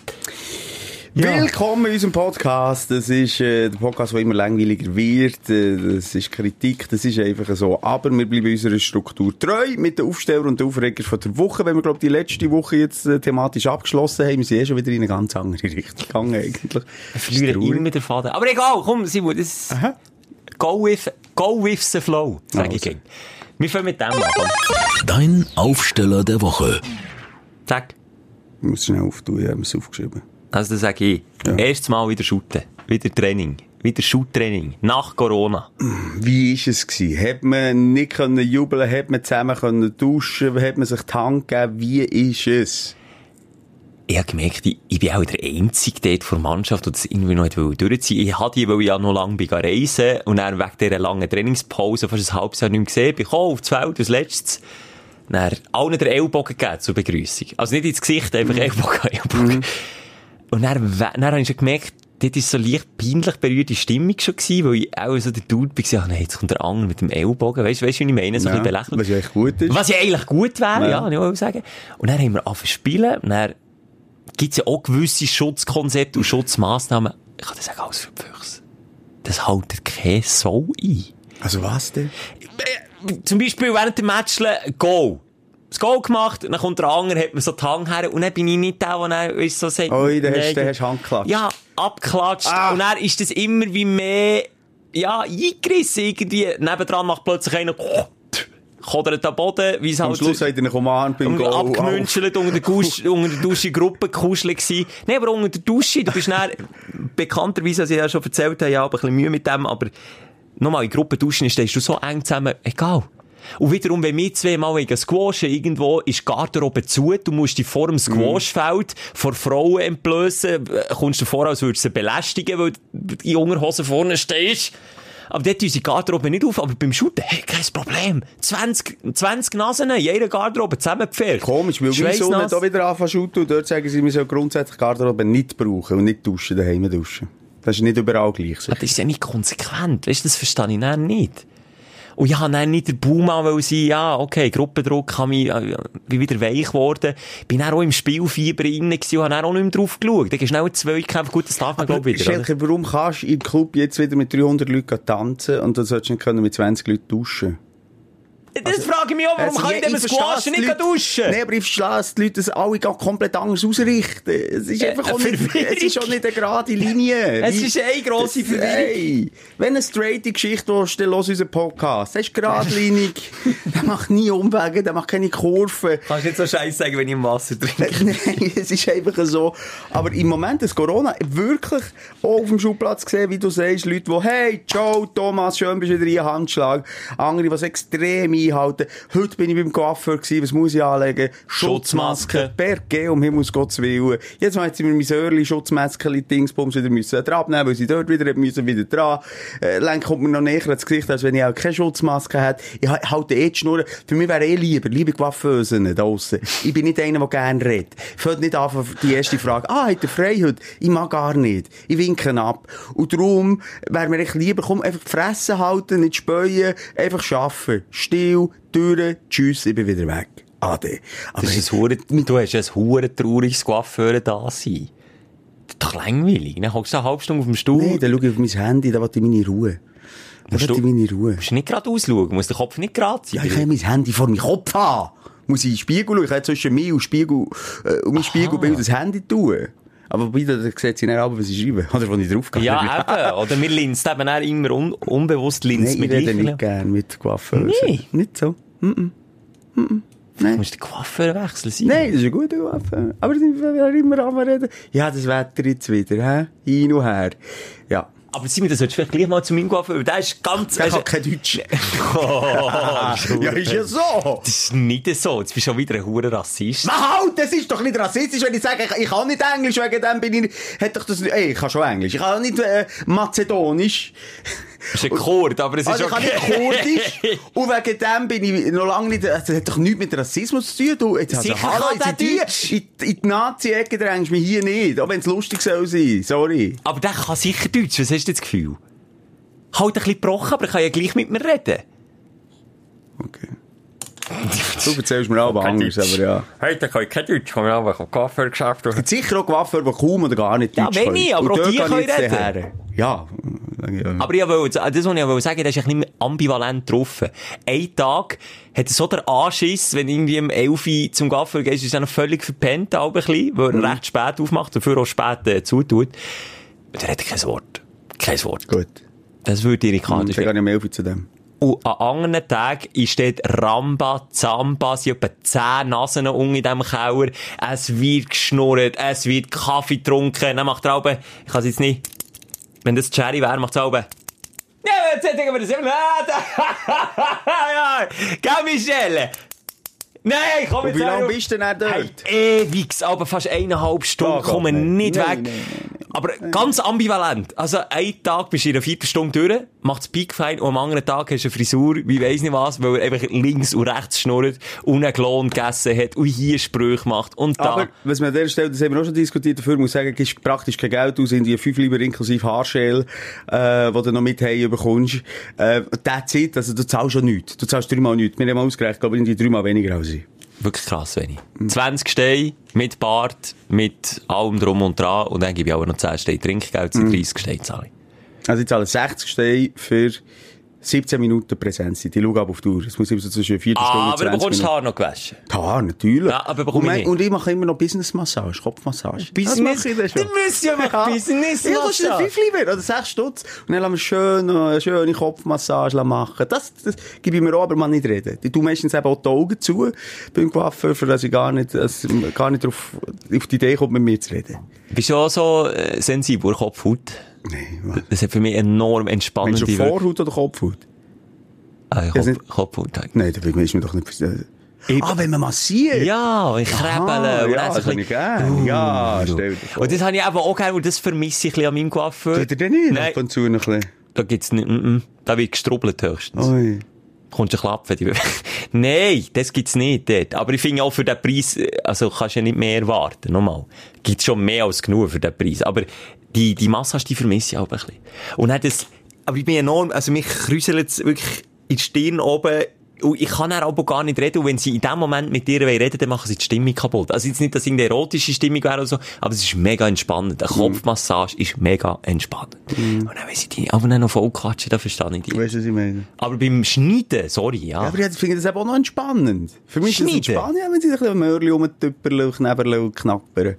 Willkommen in unserem Podcast. Das ist äh, der Podcast, der immer langweiliger wird. Äh, das ist Kritik, das ist einfach so. Aber wir bleiben unserer Struktur treu mit den Aufsteller und den Aufreger von der Woche. Wenn wir, glaube die letzte Woche jetzt äh, thematisch abgeschlossen haben, wir sind eh schon wieder in eine ganz andere Richtung gegangen eigentlich. Ich verliere traurig. immer den Faden. Aber egal, komm, Simon, das Aha. go with, go with the flow, sage ich Also. gern. Wir fangen mit dem an. Dein Aufsteller der Woche. Sag. Ich muss schnell auftun, ich habe es aufgeschrieben. Also, das sage ich. Ja. Erstes Mal wieder shooten. Wieder Training. Wieder Shoot-Training. Nach Corona. Wie ist es gewesen? Hat man nicht können jubeln, hat man zusammen können duschen, hat man sich die Hand gegeben? Wie ist es? Ich habe gemerkt, ich, ich bin auch der Einzige dort vor der Mannschaft, der das irgendwie noch nicht durchziehen. Ich hatte die, weil ich ja noch lange bin reisen und dann wegen dieser langen Trainingspause fast ein halbes Jahr nicht mehr gesehen, bin ich auf das Feld, als letztes. Dann allen den Ellbogen gegeben zur Begrüßung. Also nicht ins Gesicht, einfach Ellbogen, Ellbogen. Und dann, dann habe ich schon gemerkt, dort ist so leicht peinlich berührte Stimmung schon gewesen, weil ich auch so der Dude war, ah, nein, jetzt kommt der Andere mit dem Ellbogen, weißt du, weißt du, wie ich meine? So ein bisschen belächelt. was ja echt gut ist. Was ja eigentlich gut wäre, Ja. ja, ja ich will sagen. Und dann haben wir angefangen zu spielen, und dann gibt's ja auch gewisse Schutzkonzepte und Schutzmaßnahmen. Ich kann das sagen, alles für die Füchse. Das haltet kein Sau ein. Also was denn? Zum Beispiel während dem Matchle, Goal. Das Goal gemacht, dann kommt der andere, hat mir so die Hand her, und dann bin ich nicht der, der dann, so sagt, Ui, dann hast, du Hand geklatscht. ja, abgeklatscht. Ah. Und dann ist das immer wie mehr, ja, eingerissen irgendwie. Nebendran macht plötzlich einer, kodert am Boden, wie es Am halt Schluss hat er ihn umarmt beim Goal. abgemünschelt, unter der, Gusch, unter der Dusche Gruppe kuschelig. Nein, aber unter der Dusche, du bist dann, bekannterweise, als ich ja schon erzählt habe, ja, aber ein bisschen Mühe mit dem, aber nochmal, in Gruppe duschen stehst du so eng zusammen, egal. Und wiederum, wenn wir zwei mal wegen Squashen irgendwo ist die Garderobe zu, du musst dich vor dem Squashfeld vor Frauen entblößen, äh, kommst du vor, als würdest du sie belästigen, weil du in Unterhosen vorne stehst. Aber dort unsere Garderobe nicht auf, aber beim Shooten, hey, kein Problem. 20, 20 Nasen in jeder Garderobe zusammengepfercht. Komisch, weil meine Sonne Schweissnass. da wieder anfangen zu shooten und dort sagen sie, wir sollen grundsätzlich Garderobe nicht brauchen und nicht duschen, daheim duschen. Das ist nicht überall gleich so. Aber das ist ja nicht konsequent. Weißt du, das verstehe ich dann nicht. Und habe dann nicht der Baumann, weil sie, ja, okay, Gruppendruck, habe mich, äh, bin wieder weich geworden. Bin dann auch im Spielfieber drin gewesen und habe dann auch nicht mehr drauf geschaut. Dann schnell ein Zweikämpfe, gut, das darf man, glaube ich, wieder. oder? Schelker, warum kannst du im Club jetzt wieder mit 300 Leuten tanzen und dann solltest du nicht können mit 20 Leuten duschen? Das frage ich mich auch, warum Also, kann ich denn verstehe, Squash nicht Leute- duschen? Nein, aber ich verstehe, dass die Leute das alle komplett anders ausrichten. Es ist Äh, einfach auch nicht, es ist auch nicht eine gerade Linie. Es Wie- ist eine grosse Verwirrung. Hey, wenn eine straighte Geschichte willst, dann los unseren Podcast. Das ist geradlinig. der macht nie Umwege, der macht keine Kurven. Kannst du nicht so scheiße sagen, wenn ich im Wasser trinke? Nein, es ist einfach so. Aber im Moment des Corona wirklich auch auf dem Schulplatz gesehen, wie du sagst, Leute, die, hey, ciao, Thomas, schön bist du wieder hier, Handschlag. Andere, es extrem einhalten. Heute bin ich beim Coiffeur gewesen, was muss ich anlegen? Schutzmaske. Berge, um Himmels Gottes Willen. Jetzt haben sie mir mein Sörli, Schutzmaske, Dingsbums wieder müssen dran abnehmen, weil sie dort wieder müssen, wieder dran. Äh, dann kommt mir noch näher ins Gesicht, als wenn ich auch keine Schutzmaske hätte. Ich ha- halte eh die Schnur. Für mich wäre eh lieber, liebe Coiffeusen da draussen. Ich bin nicht einer, der gerne redet. Fällt nicht an die erste Frage. Ah, hat er frei heute? Ich mag gar nicht. Ich winke ab. Und darum wäre mir echt lieber, komm, einfach die Fresse halten, nicht späuen, einfach arbeiten. Still, Türen, tschüss, ich bin wieder weg. Ade. Aber Das ist ein Hure, du hast ein hure trauriges Coiffeur da sein. Das ist doch langweilig. Dann hockst du eine halbe Stunde auf dem Stuhl. Nee, dann schaue ich auf mein Handy, da will ich meine Ruhe. Musst du- meine Ruhe. Du musst nicht gerade ausschauen, muss der Kopf nicht gerade sein. Ja, ich kann mein Handy vor meinem Kopf haben. Muss ich in den Spiegel schauen. Ich kann zwischen mir und Spiegel, äh, und mein Spiegelbild das Handy tun. Aber bei da sieht sie nicht ab, was ich schreibe. Oder wo ich draufgehe. Ja, eben. Oder wir linsen eben auch immer un unbewusst Nein, linsen ich wir rede gleich. nicht gern mit Coiffeusen. Nee. Nicht so. Du musst den Coiffeur wechseln sein. Nein, das ist ein guter Coiffeur. Aber wir werden immer am reden. Ja, das Wetter jetzt wieder, hä? Hin und her. Ja. Aber Simon, das solltest du vielleicht gleich mal zu meinem Coiffeur, weil der ist ganz... Der kann kein Deutsch. Oh, ja, ist ja so. Das ist nicht so. Jetzt bist du schon wieder ein hoher Rassist. Na halt, das ist doch nicht rassistisch, wenn ich sage, ich, ich kann nicht Englisch, wegen dem bin ich, hat doch das nicht, ey, ich kann schon Englisch, ich kann auch nicht, äh, Mazedonisch. Das ist ein Kurd, aber es ist Also ich kann okay. nicht Kurdisch. Und wegen dem bin ich noch lange nicht, das hat doch nichts mit Rassismus zu tun. Du, jetzt also, Sicher hallo, kann jetzt in, Deutsch. die, in, in die Nazi-Ecke drängst du mich hier nicht. Auch wenn es lustig soll sein. Sorry. Aber der kann sicher Deutsch. Was hast du das Gefühl? Halt ein bisschen gebrochen, aber er kann ja gleich mit mir reden. Okay. Du erzählst mir auch anders, aber ja. Hey, der kann kein Deutsch. Komm, aber vom Kaffeegeschäft. Es gibt sicher auch Coiffeure, die kaum oder gar nicht Ja, Deutsch können. aber auch die können ich reden. her. Ja. Aber ich wollte, das, was ich wollte sagen, das ist ein bisschen ambivalent getroffen. Ein Tag hat er so der Anschiss, wenn irgendwie um 11 Uhr zum Gaffer gehst, ist er noch völlig verpennt, auch ein bisschen, weil er recht spät aufmacht, dafür auch spät äh, zutut. Und er hat kein Wort. Kein Wort. Gut. Das würde Dann irritant gehe ich mehr zu dem. Und an anderen Tagen ist dort Ramba, Zamba, sie etwa 10 Nasen in diesem Keller. Es wird geschnurrt, es wird Kaffee getrunken. Dann macht er auch, ich kann es jetzt nicht, wenn das Cherry wäre, macht er auch, ja, jetzt hätte ich mir das eben, ja, gell, Michelle? Nein, komm Und jetzt wie lange bist du denn dort? Hey, ewig, aber fast eineinhalb Stunden, Oh nein. nicht Nein, weg. nein, nein, Aber ganz ambivalent. Also, einen Tag bist du in einer Viertelstunde durch, macht's Peak fein, und am anderen Tag hast du eine Frisur, wie weiss nicht was, weil er einfach links und rechts schnurrt, und einen Klon gegessen hat, und hier Sprüche macht, und da. Aber, was man an dieser Stelle, das haben wir auch schon diskutiert, dafür muss ich sagen, gibst praktisch kein Geld aus, in die 5 Lieber inklusive Haarschäl, äh, die du noch mit hey bekommst. Äh, that's it, also du zahlst schon nichts. Du zahlst dreimal nichts. Wir haben mal ausgerechnet, glaube ich, irgendwie dreimal weniger als. Wirklich krass wenig. 20 Steine, mit Bart, mit allem drum und dran, und dann gebe ich aber noch 10 Steine Trinkgeld, sind 30 Steine zahle ich. Also ich zahle 60 Steine für 17 Minuten Präsenzzeit. Ich schaue ab auf die Uhr. Es muss immer so zwischen 4 Stunden Ah, und aber du 20 bekommst Minuten. Haar noch gewaschen. Ja, natürlich. Ja, aber und, ich mein- nicht. und ich mache immer noch Business-Massage, Kopfmassage. Business- Das mache ich dann schon. Du musst ja machen Business-Massage. Ja, das ist ein 5 Lieber oder 6 Stutz. Und dann lassen wir schön, eine schöne Kopfmassage machen. Das, das gebe ich mir auch, aber mal nicht reden. Ich tue meistens eben auch die Augen zu beim Coiffeur, für dass ich gar nicht, dass ich gar nicht drauf, auf die Idee komme, mit mir zu reden. Bist du auch so äh, sensibel, Kopfhaut? Nein? Das hat für mich enorm Meinst entspannende du. Vorhaut oder Kopfhaut? Ah, Kopf, nicht- Kopfhaut. halt. Nein, da ist mir doch nicht... Äh, ah, wenn man massiert? Ja, ich krebele. Und ja, das habe ich gerne. Ja, stell dir. Und das habe ich eben auch gerne, und das vermisse ich ein bisschen an meinem Coiffeur. Tut ihr denn nicht Nein, ab und zu ein bisschen? da gibt's nicht, mm, mm, da wird gestrubbelt höchstens. Ui. Kommst du klappen? Nein, das gibt's nicht dort. Aber ich finde auch für den Preis, äh, also kannst du ja nicht mehr erwarten, nochmal. Gibt's schon mehr als genug für den Preis. Aber die, die Massage, die vermisse ich auch ein bisschen. Und dann das, aber ich bin enorm, also mich krüselt wirklich in die Stirn oben, und ich kann dann aber gar nicht reden, und wenn sie in dem Moment mit dir reden wollen, dann machen sie die Stimmung kaputt. Also jetzt nicht, dass es eine erotische Stimmung wäre oder so, aber es ist mega entspannend. Eine Kopfmassage ist mega entspannend. Und dann, wenn sie die aber dann noch voll quatschen, dann verstehe ich die. Weißt du, was ich meine? Aber beim Schneiden, sorry, ja. Ja, aber ich finde das eben auch noch entspannend. Für mich ist Schneiden? es entspannend, wenn sie sich ein bisschen Mörli rumtüpperle und kneberle und knappern.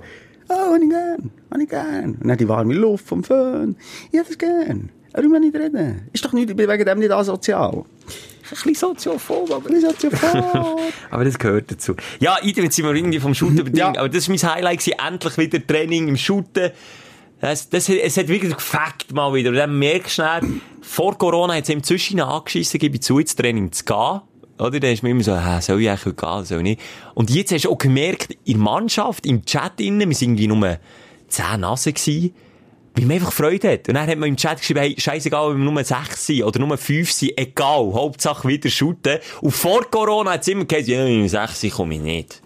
Oh, hab ich gern, hab ich gern. Und dann die warme Luft vom Föhn. Ich hab das gern. Aber ich will nicht reden. Ist doch nicht, ich bin wegen dem nicht asozial. ein bisschen soziophob, aber... Ich bin asozial. Aber das gehört dazu. Ja, jetzt sind wir irgendwie vom Shooten bedingt, Ja. aber das war mein Highlight, gewesen. endlich wieder Training im Shooten. Das, das, es hat wirklich gefackt mal wieder. Und dann merkst du schnell, vor Corona hat es ihm zwischen angeschissen, gebe ich zu, ins Training zu gehen. Oder? Dann ist man immer so, hä, soll ich eigentlich gehen, soll ich nicht? Und jetzt hast du auch gemerkt, in der Mannschaft, im Chat innen, wir sind irgendwie nur 10 Nasen gewesen, weil man einfach Freude hat. Und dann hat man im Chat geschrieben, hey, scheißegal, ob wir nur 6 sind oder nur 5 sind, egal, Hauptsache wieder shooten. Und vor Corona hat es immer gesagt, ja, in 6 komme ich nicht.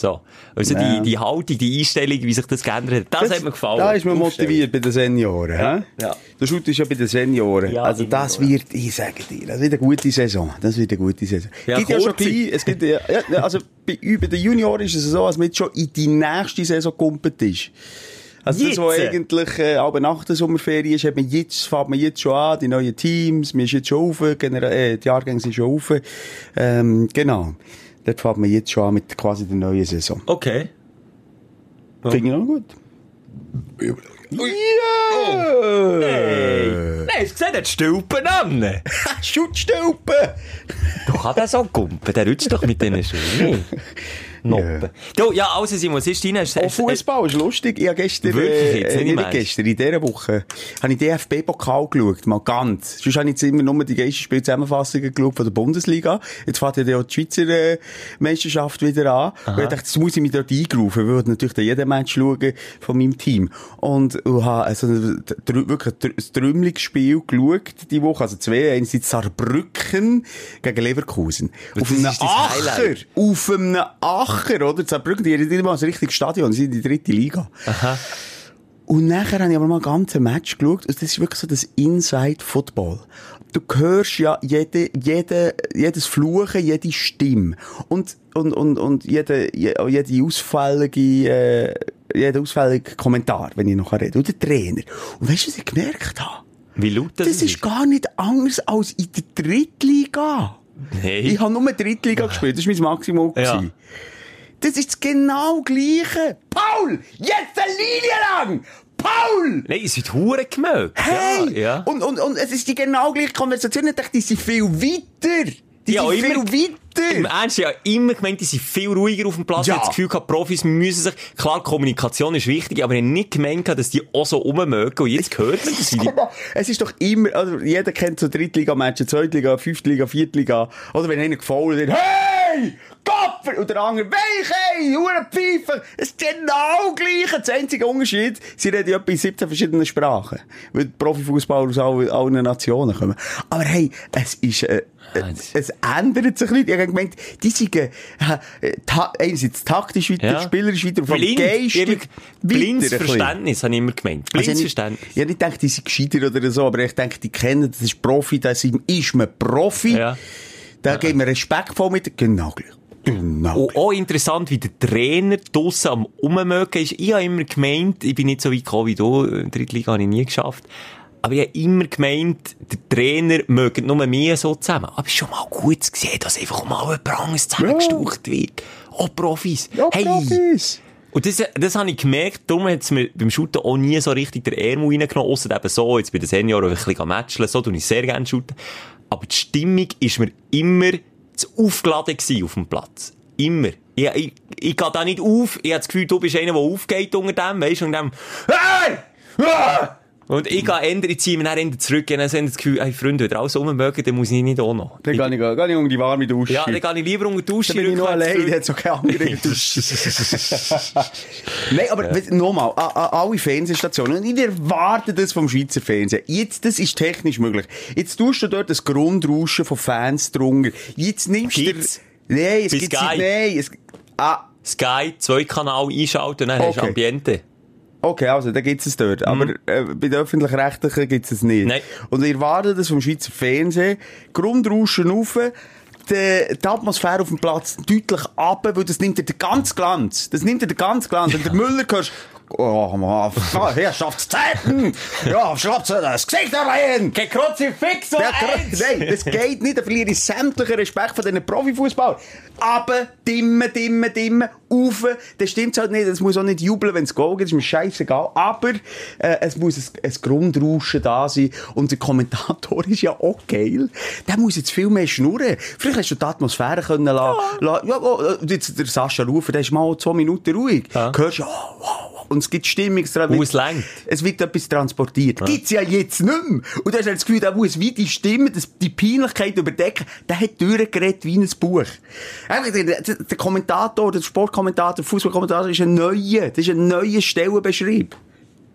So. Also Ja. die, die Haltung, die Einstellung, wie sich das geändert hat, das, hat mir gefallen. Da ist man motiviert bei den Senioren. hä? ja. Der Shoot ist ja bei den Senioren. Ja, also das noch, wird, ich sage dir, das wird eine gute Saison. Das wird eine gute Saison. Ja, gibt ja schon klein, es gibt, ja, ja, also bei, bei den Junioren ist es so, als man jetzt schon in die nächste Saison gekumpelt ist. Also das, was Jetzt? eigentlich äh, aber nach der Sommerferien ist, man jetzt, fängt man jetzt schon an, die neuen Teams, man ist jetzt schon auf, äh, die Jahrgänge sind schon auf. Ähm, genau. Dort fängt man jetzt schon an mit quasi der neuen Saison. Okay. Finde ich auch gut. Ja! Nein, hast du gesehen, der Stülpen an. Schutzstülpen! Du kannst das auch kumpen, der rutscht doch mit diesen Schuhen. Noppen. Du, ja, also Simon, was ist dein? Oh, Fußball ist lustig. Ich habe gestern, Wirklich jetzt? äh, Nicht gestern, in dieser Woche, habe ich DFB-Pokal geschaut. Mal ganz. Sonst habe ich jetzt immer nur die Geisterspiel-Zusammenfassungen geschaut von der Bundesliga. Jetzt fährt ja auch die Schweizer äh, Meisterschaft wieder an. Und ich dachte, jetzt muss ich mich dort eingerufen. weil Ich wollte natürlich dann jeden Match schauen von meinem Team. Und ich habe also, wirklich ein trümmeliges Spiel geschaut die Woche. Also zwei. Einerseits Saarbrücken gegen Leverkusen. Auf einem Acher. Auf einem Acher, oder? Saarbrücken, die nicht mal ein richtiges Stadion. Sie sind in die dritte Liga. Und nachher habe ich aber mal ein ganzes Match geschaut. Und das ist wirklich so das Inside Football. Du hörst ja jede, jede, jedes Fluchen, jede Stimme. Und, und, und, und jede, jede ausfällige, äh, jeder ausfällige Kommentar, wenn ich noch rede. Und der Trainer. Und weißt du, was ich gemerkt habe? Wie laut das, Das ist gar nicht anders als in der Drittliga. Hey. Ich habe nur Drittliga gespielt, das war mein Maximum. Ja. gewesen. Das ist das genau Gleiche. Paul, jetzt eine Linie lang! Paul! Nein, es wird hure gemögt. Hey! Ja, ja. Und, und, und es ist die genau gleiche Konversation. Ich dachte, die sind viel weiter. Die Ja, sind immer- viel Im weiter. Ernst, ich habe immer gemeint, die sind viel ruhiger auf dem Platz. Ja. Ich habe das Gefühl gehabt, Profis müssen sich, klar, Kommunikation ist wichtig, aber ich habe nicht gemeint, dass die auch so rummögen. Und jetzt hört man, Genau. Es ist doch immer, also jeder kennt so Drittliga-Matches, Zweitliga, Fünftliga, Viertliga. Oder wenn einer gefault wird, hey! Kopfer! Und der andere, weich, hey! Hure Pfeife! Es ist genau gleich. Das einzige Unterschied, sie reden ja etwa in 17 verschiedenen Sprachen. Weil Profifußballer aus allen, Nationen kommen. Aber hey, es ist, äh, äh, das- es ändert sich nicht. Ich habe gemeint, die sind, äh, ta einerseits taktisch weiter, Ja. spielerisch weiter, allem blind, geistig blindes. Verständnis, habe ich immer gemeint. Also Blindes ich- Verständnis. Ich habe nicht gedacht, die sind gescheiter oder so, aber ich denke, die kennen, das ist Profi, das ist ist man Profi. Ja. Da geben wir respektvoll mit. Genau gleich. Genau. Und auch interessant, wie der Trainer draussen am Ummögen ist. Ich habe immer gemeint, ich bin nicht so weit gekommen wie du, Drittliga habe ich nie geschafft. Aber ich habe immer gemeint, der Trainer möge nur mehr so zusammen. Aber es ist schon mal gut zu sehen, dass einfach mal jemand anderes zusammengestaucht wird. Auch Profis. Ja, hey! Profis. Und das, das habe ich gemerkt, darum hat es mir beim Shooten auch nie so richtig der Ärmel reingenommen, ausser eben so, jetzt bei den Senioren ein bisschen matcheln, so tue ich sehr gerne shooten. Aber die Stimmung ist mir immer zu aufgeladen gewesen auf dem Platz. Immer. Ich, ich, ich gehe da nicht auf, ich habe das Gefühl, du bist einer, der aufgeht unter dem, weißt du, und dem, hey! Ah! Und ich gehe ändern, ich ziehe mich dann eher zurück, und dann habe ich das Gefühl, hey, Freunde, wenn ihr alles rummögen, dann muss ich nicht auch noch. Dann gehe ich, gehe ich unter die warme Dusche. Ja, dann gehe ich lieber unter die Dusche, Dann bin ich noch allein, der hat so keine andere Dusche. Nein, aber ja. nochmal, alle Fernsehstationen, und ich erwarte das vom Schweizer Fernsehen. Jetzt, das ist technisch möglich. Jetzt tust du dort das Grundrauschen von Fans drunter. Jetzt nimmst du... Nein, es gibt Sky? Nein, es... Ah, Sky, zwei Kanal einschalten, dann hast du Okay. Ambiente. Okay, also, da gibt's es dort. Aber äh, bei den Öffentlich-Rechtlichen gibt's es nicht. Mhm. Nein. Und ich erwarte das vom Schweizer Fernsehen. Grundrauschen rauf, die, die Atmosphäre auf dem Platz deutlich ab, weil das nimmt dir den ganzen Glanz. Das nimmt dir den ganzen Glanz. Wenn der Müller hörst, oh Herrschaftszeiten! Ja, schlappt das Gesicht rein! Kein Kruzifix Der, nein, das geht nicht. Da verliere ich sämtlichen Respekt von diesen Profifußball. Aber, dimmen, dimmen, dimmen, rauf. Das stimmt halt nicht. Es muss auch nicht jubeln, wenn es Goal geht. Ist mir scheißegal. Aber, äh, es muss ein, ein Grundrauschen da sein. Und der Kommentator ist ja auch geil. Der muss jetzt viel mehr schnurren. Vielleicht hast du die Atmosphäre können lassen. Ja. ja oh, jetzt der Sascha Rufer, der ist mal zwei Minuten ruhig. Ja. Hörst du, oh, wow. Und es gibt Stimmung. Es Oh, es langt. es wird etwas transportiert. Gibt's ja jetzt nicht mehr. Und da hast du das Gefühl, da muss wie die Stimme, das, die Peinlichkeit überdecken. Der hat durchgeredet wie ein Buch. Der, der, Kommentator, der Sportkommentator, der Fußballkommentator ist ein neuer, das ist ein neuer Stellenbeschrieb.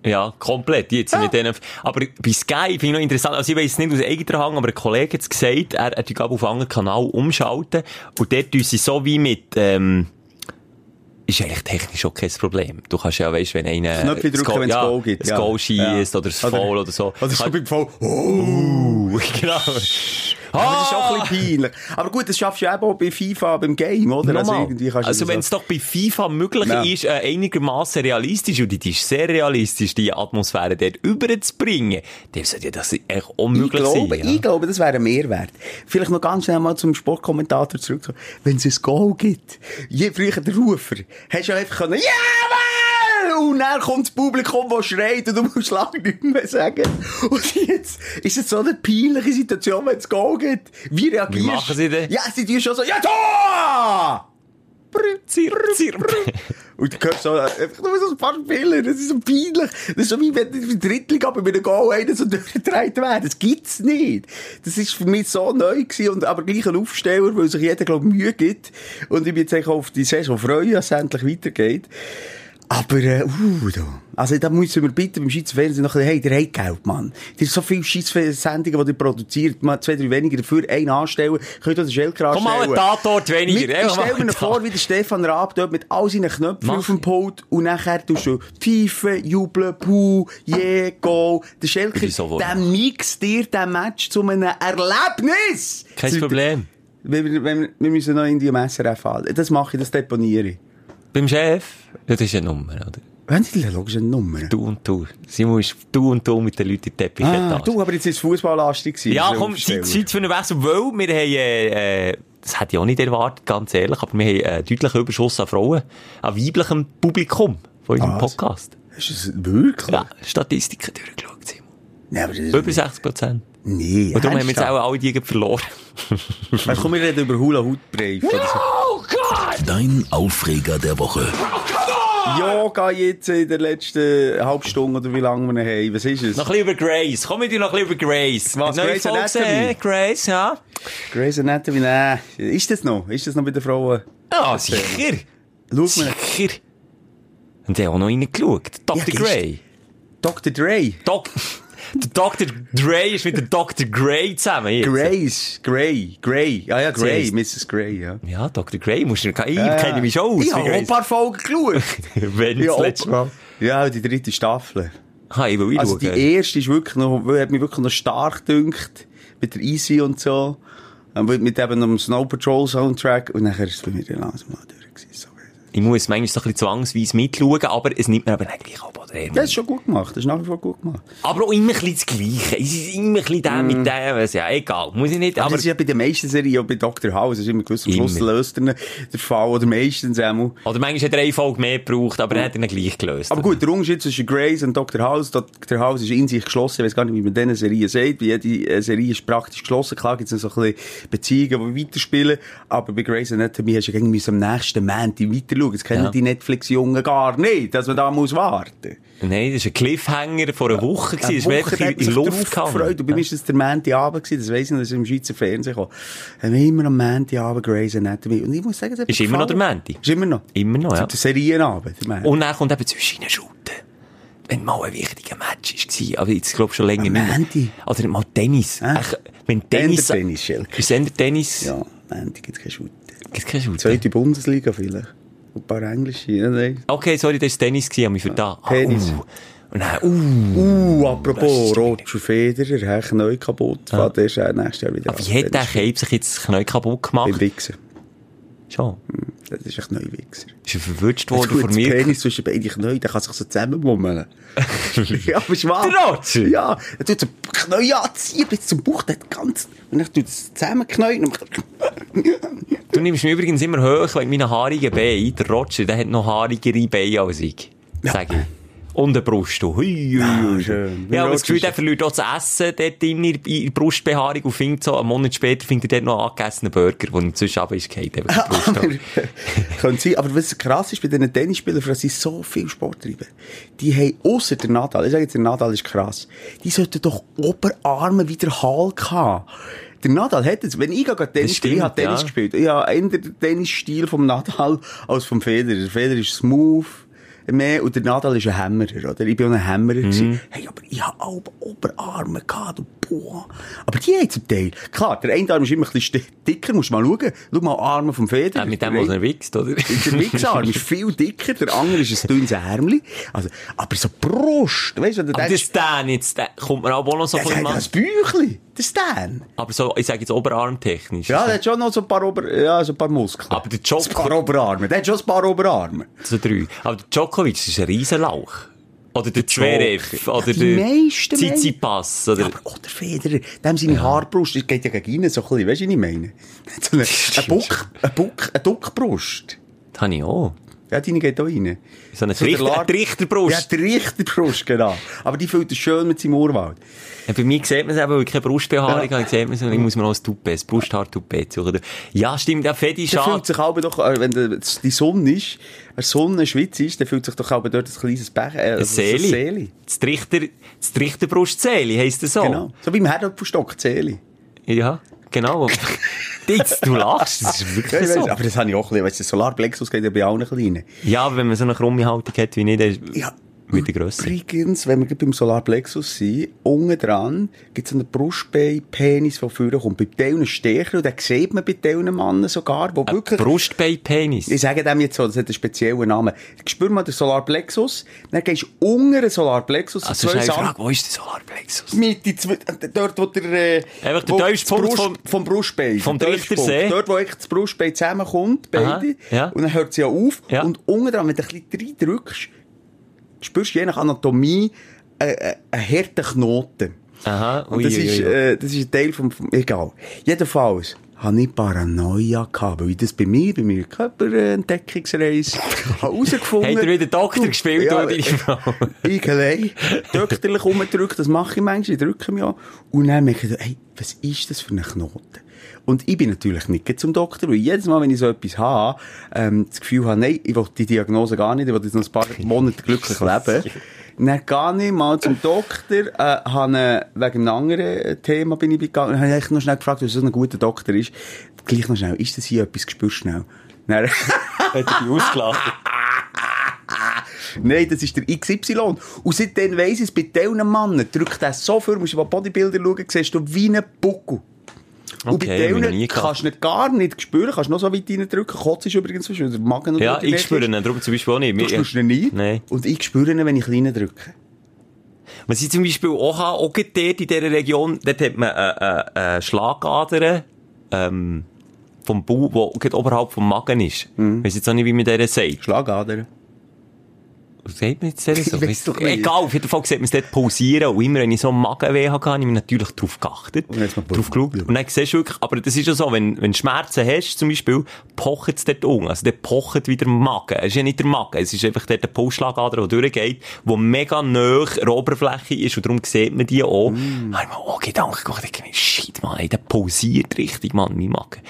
Ja, komplett. Jetzt Ja. mit denen. Aber bei Sky finde ich noch interessant. Also ich weiss nicht aus eigener Hang, aber ein Kollege hat es gesagt, er hat, glaube auf einen anderen Kanal umschalten. Und dort tun sie so wie mit, ähm, ist eigentlich technisch auch kein Problem. Du kannst ja, weißt, wenn einer Knöpfe das drücken, Goal- wenn's ja, Goal gibt, Das ja. Goal schießt Ja. oder das Oder- Foul oder so. Oder so Kann- beim Fall, oh. Uh, genau. Aber das ist auch ein bisschen peinlich. Aber gut, das schaffst du ja eben auch bei FIFA, beim Game, oder? Also, Nochmal. irgendwie kannst du Also, das wenn es doch bei FIFA möglich Ja. ist, äh, einigermaßen realistisch, und die ist sehr realistisch, die Atmosphäre dort überzubringen, dann sollte das echt Ich unmöglich glaube, sein. ja. ich glaube, das wäre ein Mehrwert. Vielleicht noch ganz schnell mal zum Sportkommentator zurück. Wenn es ein Goal gibt, je früher der Rufer, hast du einfach können, Jawohl! Und dann kommt das Publikum, das schreit und du musst lange nichts mehr sagen. Und jetzt ist es so eine peinliche Situation, wenn es Goal gibt. Wie reagierst Wie machen sie denn? Ja, sie tun schon so, ja, Tor! Zirp, zirp. Und du hörst so, einfach nur so ein paar Spieler, das ist so peinlich. Das ist so wie wenn in der Drittliga bei einem Goal einer so durchgedreht wäre. Das gibt's nicht. Das ist für mich so neu gewesen und aber gleich ein Aufsteller, weil sich jeder, glaub Mühe gibt. Und ich bin jetzt eigentlich auf die Saison freuen, dass es endlich weitergeht. Aber, äh, uh, da. Also, da müssen wir bitte beim Schweizer Fernsehen noch ein bisschen, hey, der hat Geld, Mann. Der so viele Scheiß-Sendungen, die ihr produziert, mal zwei, drei weniger dafür, einen anstellen, könnt ihr den Schelker Komm mal, anstellen. ein Tatort weniger. Mit, ich Einfach stell mal mir vor, wie der Stefan Raab dort mit all seinen Knöpfen Mach auf dem Pult und nachher tust du Pfeifen, jubeln, puh, yeah, go. Der bin so der mixt dir den Match zu einem Erlebnis. Kein Problem. Wir, wir, wir müssen noch in die Messer fahren. Das mache ich, das deponiere ich. Beim Chef, ja, das ist eine Nummer, oder? Wenn die logische Nummer. Du und du. Sie muss du und du mit den Leuten in den Teppich Ah, du, aber jetzt ist es fußballlastig. Ja, komm, ist Zeit, Zeit für einen Wechsel, weil wir haben, äh, äh, das hätte ich auch nicht erwartet, ganz ehrlich, aber wir haben einen deutlichen Überschuss an Frauen, an weiblichem Publikum von unserem Was? Podcast. Ist das wirklich? Ja, Statistiken durchgeschaut, Simon. Ist... Über 60 Prozent. Nee, Und darum haben wir jetzt auch alle die verloren. Weißt, komm, wir reden über Hula Hoop Brave. oder so. Dein Aufreger der Woche. Yoga jetzt in der letzten halben Stunde oder wie lange wir haben. Was ist es? Noch ein bisschen über Grace. Komm mit dir noch ein bisschen über Grace. Was, Neue Folge Anatomy? gesehen, Grace, ja? Grey's Anatomy, nein. Ist das noch? Ist das noch bei den Frauen? Ja, sicher. Schau mal. Sicher. Und der hat auch noch reingeschaut. Dr. Ja, Grey. Dr. Dre. Doc der Dr. Dre ist mit der Dr. Grey zusammen. Jetzt. Grace. Grey. Grey. Ja, ja, Grey. Mrs. Grey, ja. Ja, Dr. Grey musst du, ich kenne mich schon aus. Ich habe auch ein paar Folgen geschaut. Wenn Ja, das letzte Mal. Ja, die dritte Staffel. Ah, ich will Also die erste ist wirklich noch, hat mich wirklich noch stark gedünkt. Mit der Easy und so. Und mit- eben einem Snow Patrol Soundtrack. Und nachher ist es bei mir dann langsam mal durch. gewesen. So. Ich muss manchmal so ein bisschen zwangsweise mitschauen, aber es nimmt mir aber eigentlich ab. Oder? Das ist schon gut gemacht. Das ist nach wie vor gut gemacht. Aber auch immer ein bisschen das Gleiche. Es ist immer ein bisschen der mit dem. also Ja, egal. Muss ich nicht. Aber, Aber das ist ja bei den meisten Serien, auch bei Dr. House, ist immer gewiss, am Schluss löst er der Fall, oder meistens einmal. Oder manchmal hat er eine Folge mehr gebraucht, aber er hat ihn gleich gelöst. Aber gut, der Unterschied zwischen Grace und Dr. House, Dr. House ist in sich geschlossen, ich weiß gar nicht, wie man diese Serie sagt, wie jede äh, Serie ist praktisch geschlossen, klar gibt es so ein bisschen Beziehungen, die weiterspielen, aber bei Grace Anatomy hast du ja irgendwie am nächsten Moment weiter schauen, das kennen Ja. die Netflix-Jungen gar nicht, dass man da muss warten. Nein, das war ein Cliffhanger vor einer Woche. gewesen. Das Eine wirklich in, in Luft gehangen. gefreut. Und bei mir war das der Montagabend, das weiss ich noch, das ist im Schweizer Fernsehen gekommen. Haben wir immer am Montagabend Grey's Anatomy. Und ich muss sagen, das Ist immer noch der. Montag? Ist immer noch. Immer noch, ja. Der Serienabend. Und dann kommt eben zwischen ihnen Shooten. Wenn mal ein wichtiger Match war. Aber jetzt glaube ich schon länger nicht. Montag? Oder mal Tennis. Hä? Echt, wenn Tennis... Eher Tennis, Schelke. Ist es eher Tennis? Ja, Montag gibt es keine Shooter. Gibt's keinen Shooten? Zweite Bundesliga vielleicht. Ein paar englische, nein. Okay, sorry, das war Tennis, gewesen, mich verdammt. Ah, Tennis. uh. Und dann, uh. Uh, apropos Roger Federer, er hat neu kaputt. Ja. Der ist auch nächstes Jahr wieder Aber wie hat der Cape sich jetzt das Knie kaputt gemacht? Beim Wichser. Schon. Das ist echt neu Wichser. Ist er verwünscht Das worden von mir? Penis zwischen beiden Knien, der kann sich so zusammenmummeln. ja, aber wahr. Der Roger? Ja, er tut so Knie anziehen, bis zum Bauch, der ganz, und dann tut es zusammenknien und Du nimmst mich übrigens immer hoch wegen meinen haarigen Beinen. Der Roger, der hat noch haarigere Beine als ich. Sag ich. Und eine Brust. du. Hui, hui, hui. schön. Ja, aber das Gefühl, der verliert auch das Essen dort in der Brustbehaarung und findet so, einen Monat später findet er dort noch einen angegessenen Burger, der inzwischen aber ist gefallen, eben Brust. Aber, Könnte sein, aber was krass ist bei diesen Tennisspielern, für das sie so viel Sport treiben, die haben, ausser der Nadal, ich sage jetzt, der Nadal ist krass, die sollten doch Oberarme wie der Hulk haben. Der Nadal hat jetzt, wenn ich gerade Tennis spiele, ich habe Tennis ja. gespielt, ich habe eher den Tennisstil vom Nadal als vom Federer. Der Federer ist smooth, mehr, und der Nadal ist ein Hämmerer, oder? Ich bin auch ein Hämmerer Mhm. gewesen. Hey, aber ich habe auch Oberarme gehabt, und boah. Aber die haben zum Teil, klar, der eine Arm ist immer ein bisschen dicker, musst du mal schauen. Schau mal Arme vom Federer. Ja, mit dem, Der was er wächst, oder? der Wichsarm ist viel dicker, der andere ist ein dünnes Ärmli. Also, aber so Brust, weißt du, wenn du Aber denkst, das Dan jetzt, der kommt mir auch noch so der von dem hat Mann. das Büchli, der. Aber so, ich sage jetzt oberarmtechnisch. Ja, der hat schon noch so ein paar, Ober ja, so ein paar Muskeln. Aber der ein Joko, paar Oberarme, der hat schon ein paar Oberarme. so drei. Aber der Djokovic ist ein Riesenlauch. Oder der Zverev. Oder Die der Tsitsipas. Ja, Oder, aber auch der Federer, dem seine Haarbrust, das geht ja gegen ihn so ein bisschen, weißt du, was ich meine? So eine, eine Buck, eine Buck, eine Duckbrust. das habe ich auch. Ja, deine geht auch rein. So eine So Trichter, Lar- Trichterbrust. Ja, die Richterbrust, genau. Aber die fühlt er schön mit seinem Urwald. Ja, bei mir sieht man es eben, weil ich keine Brustbehaarung Ja. habe, sieht man es, ich muss mir noch ein Toupet, ein Brusthaar-Toupet suchen. Ja, stimmt, der Fedi Der fühlt sich aber doch, äh, wenn die Sonne ist, eine Sonne Schweiz ist, dann fühlt sich doch aber dort ein kleines Bech, äh, also so Seeli. Seeli. Das Trichter, das Trichterbrust-Seeli heisst das so. Genau. So wie im Herdöpfelstock, Seeli. Ja, genau. Jetzt, du lachst, das ist Ja, wirklich ich so. weiss, aber das habe ich auch ein bisschen, weißt du, Solarplexus geht ja bei allen Kleinen. Ja, aber wenn man so eine krumme Haltung hat wie nicht, dann ist Ja. Wieder grösser. Übrigens, wenn wir beim Solarplexus sind, unten dran gibt es einen Brustbein-Penis, der vorne kommt. Bei Teilen stärker, und den sieht man bei Teilen Mannen sogar, wo wirklich... Brustbein-Penis. Ich sage dem jetzt so, das hat einen speziellen Namen. Spür mal den Solarplexus, dann gehst du unter den Solarplexus, so Also, ist eine Frage, wo ist der Solarplexus? Mitte, zwei- äh, dort, wo der, äh, Einfach der wo tiefste das Punkt Brust, vom- vom Brustbein. vom der Trichtersee. Dort, wo echt das Brustbein zusammenkommt, beide. Aha, ja. Und dann hört sie ja auf. Ja. Und unten dran, wenn du ein bisschen reindrückst, spürst du je nach Anatomie einen harten Knoten. Aha, Und das, ui, ist, ui. äh, das ist ein Teil vom, vom egal. Jedenfalls habe ich Paranoia gehabt, weil ich das bei mir, bei meiner Körperentdeckungsreise herausgefunden Habt ihr wieder Doktor gespielt, ja, Frau? Ich allein, doktorlich rumdrückt, das mache ich manchmal, ich drücke mich an. Und dann merke ich, hey, was ist das für ein Knoten? Und ich bin natürlich nicht zum Doktor, weil jedes Mal, wenn ich so etwas habe, ähm, das Gefühl habe, nein, ich will die Diagnose gar nicht, ich will jetzt noch ein paar Monate glücklich leben. Dann gehe ich mal zum Doktor, äh, habe wegen einem anderen Thema bin ich gegangen, habe ich noch schnell gefragt, was so ein guter Doktor ist. Gleich noch schnell, ist das hier etwas gespürt schnell? Dann, Hat er dich ausgelacht? Nein, das ist der XY. Und seitdem weiss ich es, bei diesen Männern drückt er so viel, musst du mal Bodybuilder schauen, siehst du wie ein Buckel. Und Okay, bei ich noch denen kannst du nicht gar nicht spüren, kannst noch so weit reindrücken. Kotz ist übrigens schön, der Magen Ja, die ich spüre ihn, darum zum Beispiel auch nicht. Du spürst ihn nie. Nein. Und ich spüre ihn, wenn ich klein drücke. Was ich zum Beispiel auch auch dort in dieser Region, dort hat man eine, eine, eine Schlagadern, ähm, vom wo gerade oberhalb vom Magen ist. Mhm. Ich weiss jetzt auch nicht, wie man der sagt. Schlagader. Sagt man jetzt der so? Egal, auf jeden Fall sieht man es dort pausieren. Und immer, wenn ich so Magenweh hatte, habe ich natürlich drauf geachtet. Und jetzt mal drauf geschaut. Und dann siehst du wirklich, aber das ist ja so, wenn, wenn du Schmerzen hast, zum Beispiel, pocht es dort um. Also, dort pocht wieder der Magen. Es ist ja nicht der Magen. Es ist einfach dort der Pulsschlagader, der durchgeht, der mega nah der Oberfläche ist. Und darum sieht man die auch. Mm. Da habe ich mir auch Gedanken gemacht. Shit, man, ey, der pausiert richtig, Mann, mein Magen.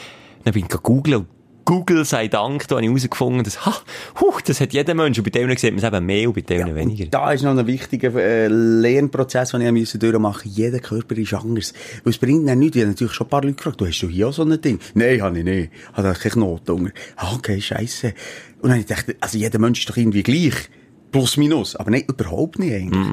Dann bin ich und Google sei Dank, da habe ich herausgefunden, dass, ha, huh, das hat jeder Mensch. Und bei denen sieht man es eben mehr und bei denen weniger. Da ist noch ein wichtiger äh, Lernprozess, den ich musste durchmachen musste. Jeder Körper ist anders. Weil es bringt dann nichts. Ich habe natürlich schon ein paar Leute gefragt, du hast du hier auch so ein Ding? Nein, habe ich nicht. Ich habe keine Knoten. Ah, okay, scheisse. Und dann habe ich gedacht, also jeder Mensch ist doch irgendwie gleich. Plus, minus. Aber nein, überhaupt nicht eigentlich.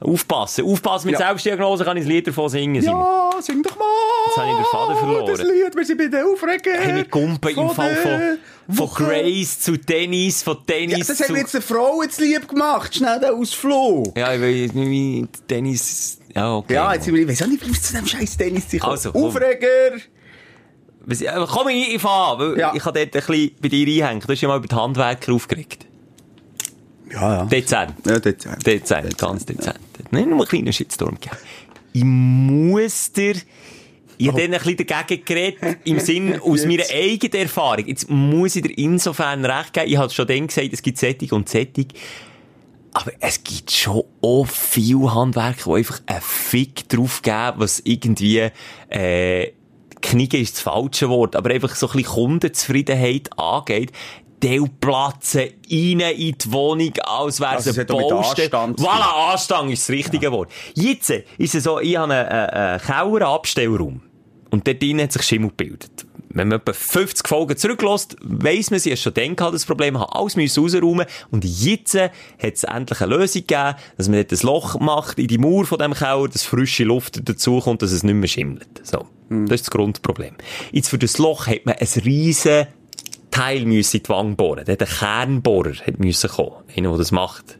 Aufpassen, aufpassen mit Ja. Selbstdiagnose kann ich das Lied davon singen. Simon. Ja, sing doch mal! Jetzt habe ich den Faden verloren. Das Lied, wir sind bei den Aufreger. Hey, wir gumpen im Fall von, von. Grace zu Tennis, von Ja, Tennis das zu... haben jetzt eine Frau jetzt lieb gemacht. Schnell den Ausflug. Ja, ich weiß wie Tennis... Ja, okay. Ja, jetzt ich weiss auch nicht, wie wir zu dem scheiß Tennis kommen. Also, komm. Aufreger! Äh, Komm ich nicht an, weil Ja. ich habe dort ein bisschen bei dir einhängen. Du hast ja mal über die Handwerker aufgeregt. Ja, ja. Dezent. Ja, dezent. Dezent, ganz dezent. Nicht nur einen kleinen Shitstorm gegeben. Ich muss dir... Ich habe dann ein bisschen dagegen geredet, im Sinn, aus meiner eigenen Erfahrung. Jetzt muss ich dir insofern recht geben. Ich habe schon dann gesagt, es gibt Sättig und Sättig. Aber es gibt schon auch viele Handwerker, die einfach einen Fick drauf geben, was irgendwie, äh, Knicken ist das falsche Wort, aber einfach so ein bisschen Kundenzufriedenheit angeht. Die platzen rein in die Wohnung, als wäre Also es ein Baustelle. Voilà, Anstand ist das richtige Wort. Jetzt äh, ist es so, ich habe einen, äh, einen Keller, einen Abstellraum. Und dort drin hat sich Schimmel gebildet. Wenn man etwa 50 Folgen zurücklässt, weiss man, sie hat schon gehabt, das Problem, hat alles müssen rausräumen. Und jetzt äh, hat es endlich eine Lösung gegeben, dass man dort ein Loch macht in die Mauer von dem Keller, dass frische Luft dazukommt, dass es nicht mehr schimmelt. So. Das ist das Grundproblem. Jetzt für das Loch hat man ein riesen Teil müssen in die Wange bohren. Der Kernbohrer hat müssen kommen. Einer, der das macht.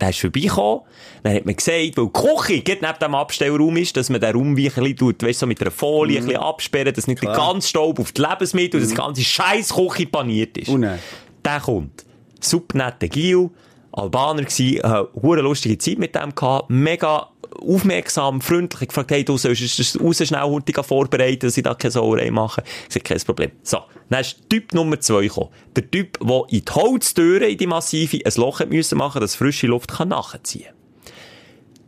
Der ist vorbeigekommen. Dann hat man gesagt, weil die Küche gerade neben dem Abstellraum ist, dass man den Raum wie ein bisschen tut, weißt, so mit einer Folie ein bisschen absperren, dass nicht der ganze Staub auf die Lebensmittel und das ganze scheiß Küche paniert ist. Oh nein. Der kommt. Super netter Gil. Albaner gsi, äh, hure lustige Zeit mit dem gehabt, mega aufmerksam, freundlich, gefragt, hey, du sollst das raus schnell hurtig vorbereiten, dass ich da keine Sauerei mache. Ich sag, kein Problem. So. Dann ist Typ Nummer zwei gekommen. Der Typ, der in die Holztüren, in die Massive, ein Loch müssen machen, dass frische Luft kann nachziehen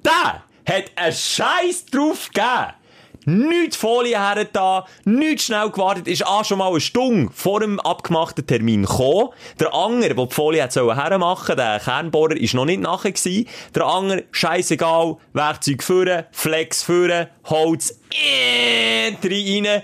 Der hat einen Scheiß drauf gegeben. Nichts Folie her da, nichts schnell gewartet, ist auch schon mal eine Stunde vor dem abgemachten Termin gekommen. Der Anger, der die Folie hat hermachen, der Kernbohrer, ist noch nicht nachher gewesen. Der Anger, scheissegal, Werkzeug führen, Flex führen, Holz, äh, rein,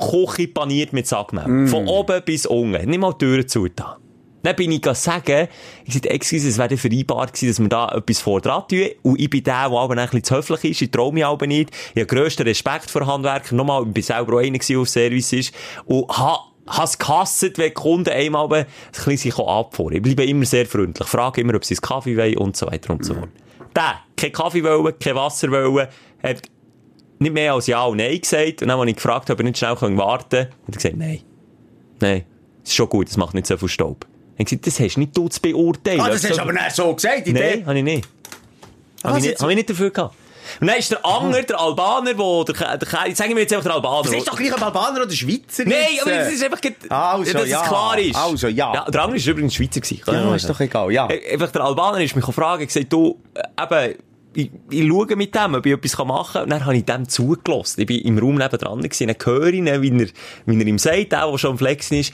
Küche paniert mit Sackmehl. Von oben bis unten. Nicht mal die Türen zu da. Dann bin ich sagen, ich sagte, excuse, es wäre vereinbart gewesen, dass wir da etwas vor dran tun. Und ich bin der, der aber ein bisschen zu höflich ist. Ich traue mich aber nicht. Ich habe grössten Respekt vor Handwerkern. Nochmal, ich bin selber auch einer der auf Service ist. Und ha, has gehasst, wenn die Kunden einmal ein bisschen sich abfahren. Ich bleibe immer sehr freundlich. Frage immer, ob sie einen Kaffee wollen und so weiter und so fort. Der, kein Kaffee wollen, kein Wasser wollen, hat nicht mehr als Ja und Nein gesagt. Und dann, als ich gefragt habe, ob er nicht schnell warten kann, hat er gesagt, nein. Nein. Das ist schon gut, das macht nicht so viel Staub. Ich gesagt, das hast nicht du zu beurteilen. Ah, das hast du aber nicht so gesagt, in Nein, habe ich nicht. Habe ich, hab ich nicht dafür gehabt. Und dann ist der Anger, der Albaner, wo der, der, der sagen wir jetzt einfach der Albaner. Das ist doch gleich ein Albaner oder Schweizer. Nein, aber das ist einfach, Also, dass ja. es klar ist. Also, ja. ja der Anger ist übrigens Schweizer gewesen. Ja, ist doch egal, ja. Äh, Einfach der Albaner ist mich gefragt, ich gesagt, du, äh, eben, ich, ich schaue mit dem, ob ich etwas machen kann. Und dann habe ich dem zugelassen. Ich bin im Raum nebendran gewesen. Dann höre ich, ihn, wie er, wie er ihm sagt, der, der schon am Flexen ist,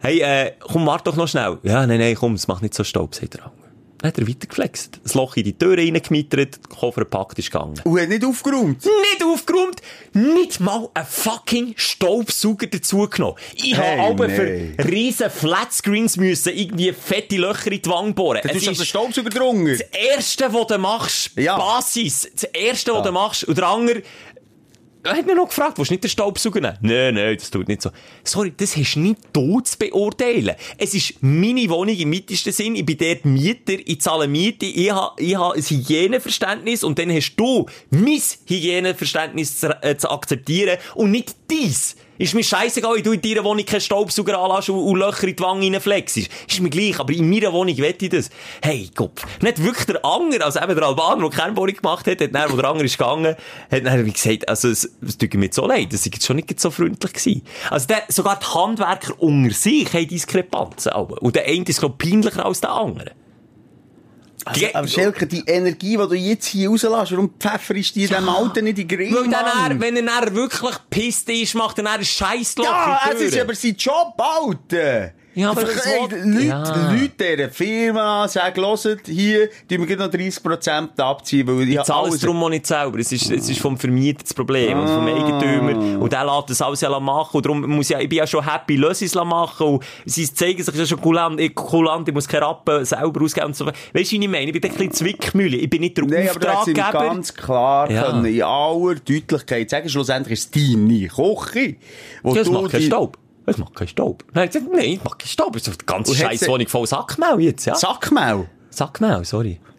hey, äh, komm, warte doch noch schnell. Ja, nein, nein, komm, es macht nicht so Staub, sagt Anger. Dann hat er weitergeflext. Das Loch in die Tür reingemietert, Koffer gepackt ist gegangen. Und hat nicht aufgeräumt. Nicht aufgeräumt, nicht mal ein fucking Staubsauger dazugenommen. Ich Hey, habe aber nein. für riesen Flatscreens müssen irgendwie fette Löcher in die Wange bohren. Du Es ist den Staubsauger drunter. das Erste, was du machst, Ja. Basis, das Erste, was du machst, und der andere, er hat mich noch gefragt, willst du nicht den Staubsauger nehmen? Nein, nein, das tut nicht so. Sorry, das hast du nicht du zu beurteilen. Es ist meine Wohnung im weitesten Sinn. Ich bin dort Mieter, ich zahle Miete, ich habe ich ein Hygieneverständnis und dann hast du mein Hygieneverständnis zu, äh, zu akzeptieren und nicht dies. Ist mir scheißegal, wenn du in deiner Wohnung keinen Staubsauger anlässt und, und Löcher in die Wange reinflexst. Ist mir gleich, aber in meiner Wohnung wette ich das. Hey, Kopf. Nicht wirklich der Anger, also eben der Albaner, der Kernbohrung gemacht hat, hat dann, wo der Anger ist gegangen, hat dann wie gesagt, also es, es tut mir so leid, das ist schon nicht so freundlich gewesen. Also der, sogar die Handwerker unter sich haben Diskrepanzen. aber. Und der eine ist, glaub ich, peinlicher als der andere. Also, aber Schelke, die Energie, die du jetzt hier rauslässt, warum pfefferst du die dem Alten nicht in den Grill, Weil dann, er, wenn er wirklich pisst ist, macht er dann ein Scheissloch Ja, es ist aber sein Job, Alter. Ja, aber das ey, Leute, Ja. Leute dieser Firma sagen, hört, hier, tun wir noch 30% abziehen, weil ich Ich habe zahle es alles... darum auch nicht selber. Es ist, es ist vom Vermieter das Problem. Und vom Ah. Eigentümer. Und der lässt das alles ja machen. Und darum muss ich, ja- ich bin ja schon happy, lass es machen. Und sie zeigen sich ja schon kulant, ich, kulant, ich muss keine Rappen selber ausgeben und so. Weißt du, wie ich meine? Ich bin ein bisschen Zwickmühle. Ich bin nicht der aber ihm Auftraggeber. ganz klar Ja. können, in aller Deutlichkeit sagen, schlussendlich ist es deine Küche, wo das du macht keinen die- Staub. Das macht keinen Staub. Nein, ich sag, nein, das macht keinen Staub. Das ist Und hat scheiß Wohnung voll Sackmehl jetzt, ja? Sackmehl. Sackmehl, sorry.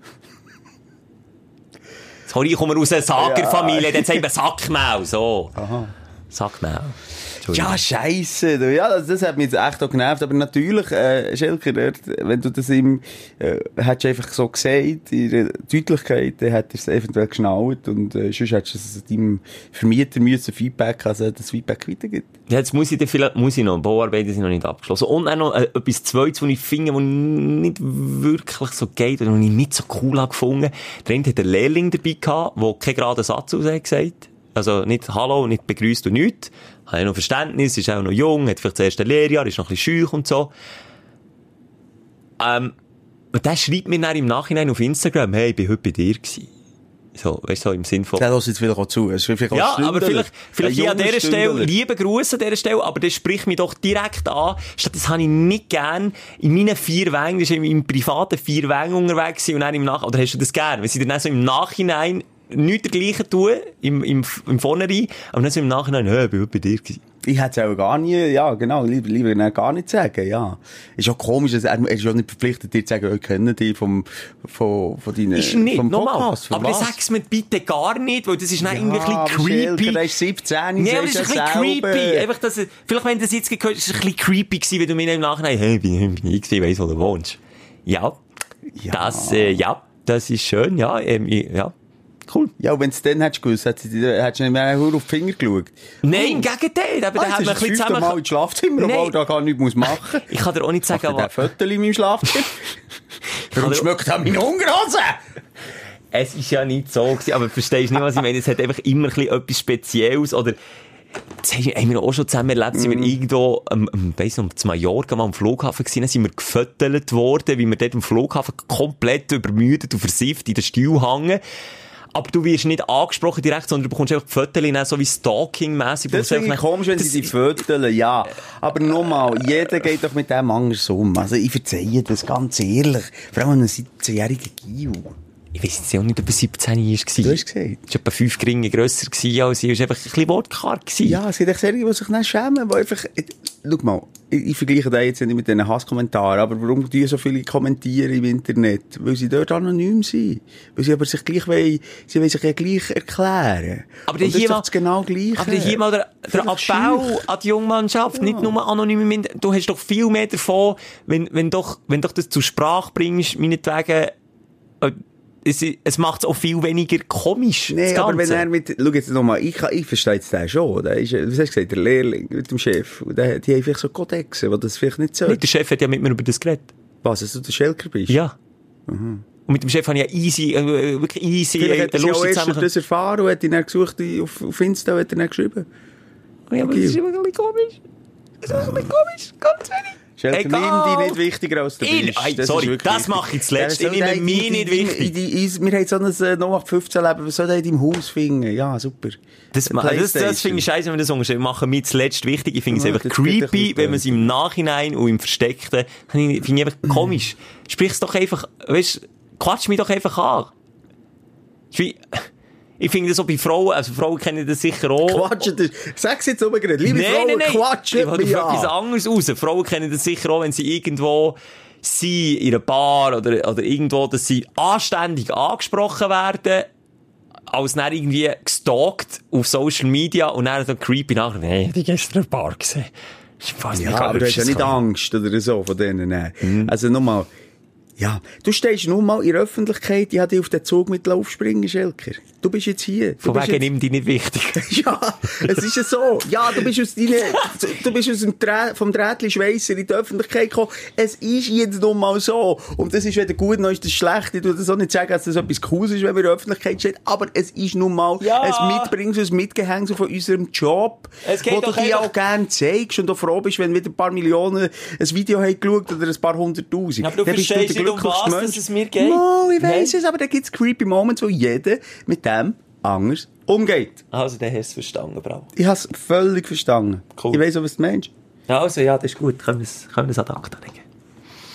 Sorry, ich komme aus einer Sagerfamilie, dann sagen wir Sackmehl, so. Sackmehl. Entschuldigung. Ja, scheisse. du. Ja, das, das hat mich jetzt echt auch genervt. Aber natürlich, äh, Schelker, wenn du das ihm, äh, hättest einfach so gesagt, in der Deutlichkeit, dann hättest du es eventuell geschnallt und äh, sonst hättest du es deinem Vermieter müssen Feedback, also das Feedback weitergibt. Ja, Jetzt muss ich, dann vielleicht, muss ich noch, Bauarbeiten sind noch nicht abgeschlossen. Und auch noch äh, etwas Zweites, was ich finde, was nicht wirklich so geht, oder was ich nicht so cool habe gefunden. Der eine hat einen Lehrling dabei gehabt, der keinen geraden Satz aus hat gesagt. Also nicht Hallo, nicht begrüßt und nichts. Hat noch Verständnis, ist auch noch jung, hat vielleicht das erste Lehrjahr, ist noch ein bisschen schüch und so. Ähm, und der schreibt mir dann im Nachhinein auf Instagram, hey, ich bin heute bei dir gewesen. So, weißt du, so im Sinn von... Der hört jetzt vielleicht auch zu. Es ist vielleicht auch Ja, ein aber Stündler. vielleicht, vielleicht hier an dieser Stelle, Stündler. liebe Grüße an dieser Stelle, aber das spricht mich doch direkt an. Statt das habe ich nicht gern in meinen vier Wängen, das ist in meinem privaten vier Wängen unterwegs und dann im Nach, oder hast du das gern? Wenn sie dann so im Nachhinein nichts dergleichen tun, im, im, im Vornherein, aber dann so im Nachhinein, hä, ich bin heute bei dir gewesen. Ich hätte es auch gar nie, ja, genau, lieber, lieber gar nicht sagen, ja. Ist auch komisch, dass er, er ist ja nicht verpflichtet, dir zu sagen, ich kenne dich vom, von, von deinen, Ist er nicht, vom nochmal. Podcast, von Aber sag's mir bitte gar nicht, weil das ist dann irgendwie ein bisschen creepy. der ist 17, Nee, aber das ist ein bisschen ja selber. creepy. Einfach, dass, er- vielleicht, wenn du das jetzt gehört hast, ist es ein bisschen creepy gewesen, wenn du mir im Nachhinein, hey, ich bin, ich bin ich gewesen, weiss, wo du wohnst. Ja. Ja. Das, äh, ja, das ist schön, ja, ähm, ja. Cool. Ja, und wenn du es dann hättest gewusst, hättest du hättest du nicht mehr auf die Finger geschaut. Nein, im Gegenteil. Aber Ah, da haben wir ein bisschen fünfte Mal zusammen... ins Schlafzimmer, Nein. obwohl da gar nichts machen muss. Ich kann dir auch nicht sagen, aber der Viertel in meinem Schlafzimmer. Warum schmeckt das meine Unterhose? es ist ja nicht so gewesen. Aber verstehst du nicht, was ich meine? Es hat einfach immer ein bisschen etwas Spezielles oder... Das haben wir auch schon zusammen erlebt, sind wir irgendwo, ähm, ähm, weiss noch, zu Mallorca mal am Flughafen gewesen, sind wir gefüttert worden, wie wir dort am Flughafen komplett übermüdet und versifft in den Stuhl hängen. Aber du wirst nicht angesprochen direkt, sondern du bekommst einfach die Fotos, so wie Stalking-mässig. Das finde ich komisch, wenn sie die Viertel, ja. Aber nochmal, jeder geht doch mit dem anders um. Also ich verzeihe das ganz ehrlich. Vor allem einem 17-jährigen Gio. Ich weiss jetzt auch nicht, ob er 17 war. Du hast gesagt. Er war etwa fünf Gringe grösser als ich. Er war einfach ein bisschen wortkarg. Ja, es gibt echt Serien, die sich dann schämen, die einfach, schau mal, ich, ich vergleiche das jetzt nicht mit diesen Hasskommentaren, aber warum die so viele kommentieren im Internet? Weil sie dort anonym sind. Weil sie aber sich gleich wollen, sie wollen sich ja gleich erklären. Aber Und hier mal, genau aber hier mal der, der Appell an die Jungmannschaft, nicht nur anonym im Internet. Du hast doch viel mehr davon, wenn, wenn doch, wenn doch das zur Sprache bringst, meinetwegen, äh, es, es macht es auch viel weniger komisch. Nee, aber wenn er mit, schau jetzt nochmal, ich, ich verstehe jetzt den schon, der ist, was hast du gesagt, der Lehrling mit dem Chef, der, die haben vielleicht so Kodexe, die das vielleicht nicht so. Nicht, der Chef hat ja mit mir über das geredet. Was, dass du der Schelker bist? Ja. Und mit dem Chef habe ich ja easy, äh, wirklich easy, Vielleicht äh, hat lustig zusammen. das erfahren und hat ihn dann gesucht auf, auf Insta und hat ihn dann geschrieben. Ja, aber das ist immer ein bisschen komisch. Das ist ein bisschen komisch, ganz wenig. Schelker, Egal. nimm dich nicht wichtiger als du Ich- bist. Ey, Das sorry, das mache ich zuletzt. Ja, Ich nehme mich in- nicht in- wichtig. in die- in- Wir haben so ein äh, 0815-Leben, was soll der in deinem Haus finden? Ja, super. Das, das, das finde ich scheiße, wenn wir das. Wir machen mir zuletzt wichtig. Ich finde es einfach creepy, wenn man es im Nachhinein und im Versteckten, finde ich finde einfach komisch. Sprich es doch einfach, weißt, quatsch mich doch einfach an. Ich find- Ich finde das auch bei Frauen, also Frauen kennen das sicher auch. Quatschen, das- sag's jetzt oben gerade. Liebe Nein, Frauen, nein, nein. quatschen Ich wollte etwas an. anderes raus. Frauen kennen das sicher auch, wenn sie irgendwo sind, in einer Bar oder, oder irgendwo, dass sie anständig angesprochen werden, als dann irgendwie gestalkt auf Social Media und dann so creepy nachher, nee, ich hab die gestern in der Bar gesehen. Ist fast Ja, mega aber du hast ja nicht. Angst oder so von denen. Mhm. Also nochmal, ja, du stehst nur mal in der Öffentlichkeit, ich habe dich auf den Zug mit aufspringen, Schelker. Du bist jetzt hier. Du Von wegen jetzt- nimm die nicht wichtig. Ja, es ist ja so. Ja, du bist aus deine, du bist aus dem Drä vom Drähtli Schweisser in die Öffentlichkeit gekommen. Es ist jetzt nun mal so. Und das ist weder gut noch ist das schlecht. Ich tue das auch nicht sagen, dass das etwas Cooles ist, wenn man in der Öffentlichkeit steht. Aber es ist nun mal Ja. ein Mitbringsel, ein Mitgehängsel von unserem Job. Es geht wo du einfach- auch gerne zeigst und auch froh bist, wenn wieder ein paar Millionen ein Video haben geschaut oder ein paar hunderttausend. Ja, aber du verstehst um was Mensch. es mir geht. No, ich weiss Nein. es, aber da gibt's creepy Moments, wo jeder mit dem anders umgeht. Also, dann hast du es verstanden, Bravo. Ich habe es völlig verstanden. Cool. Ich weiss auch, was du meinst. Ja, also, ja, das ist gut. Können wir es, können wir es ad acta legen.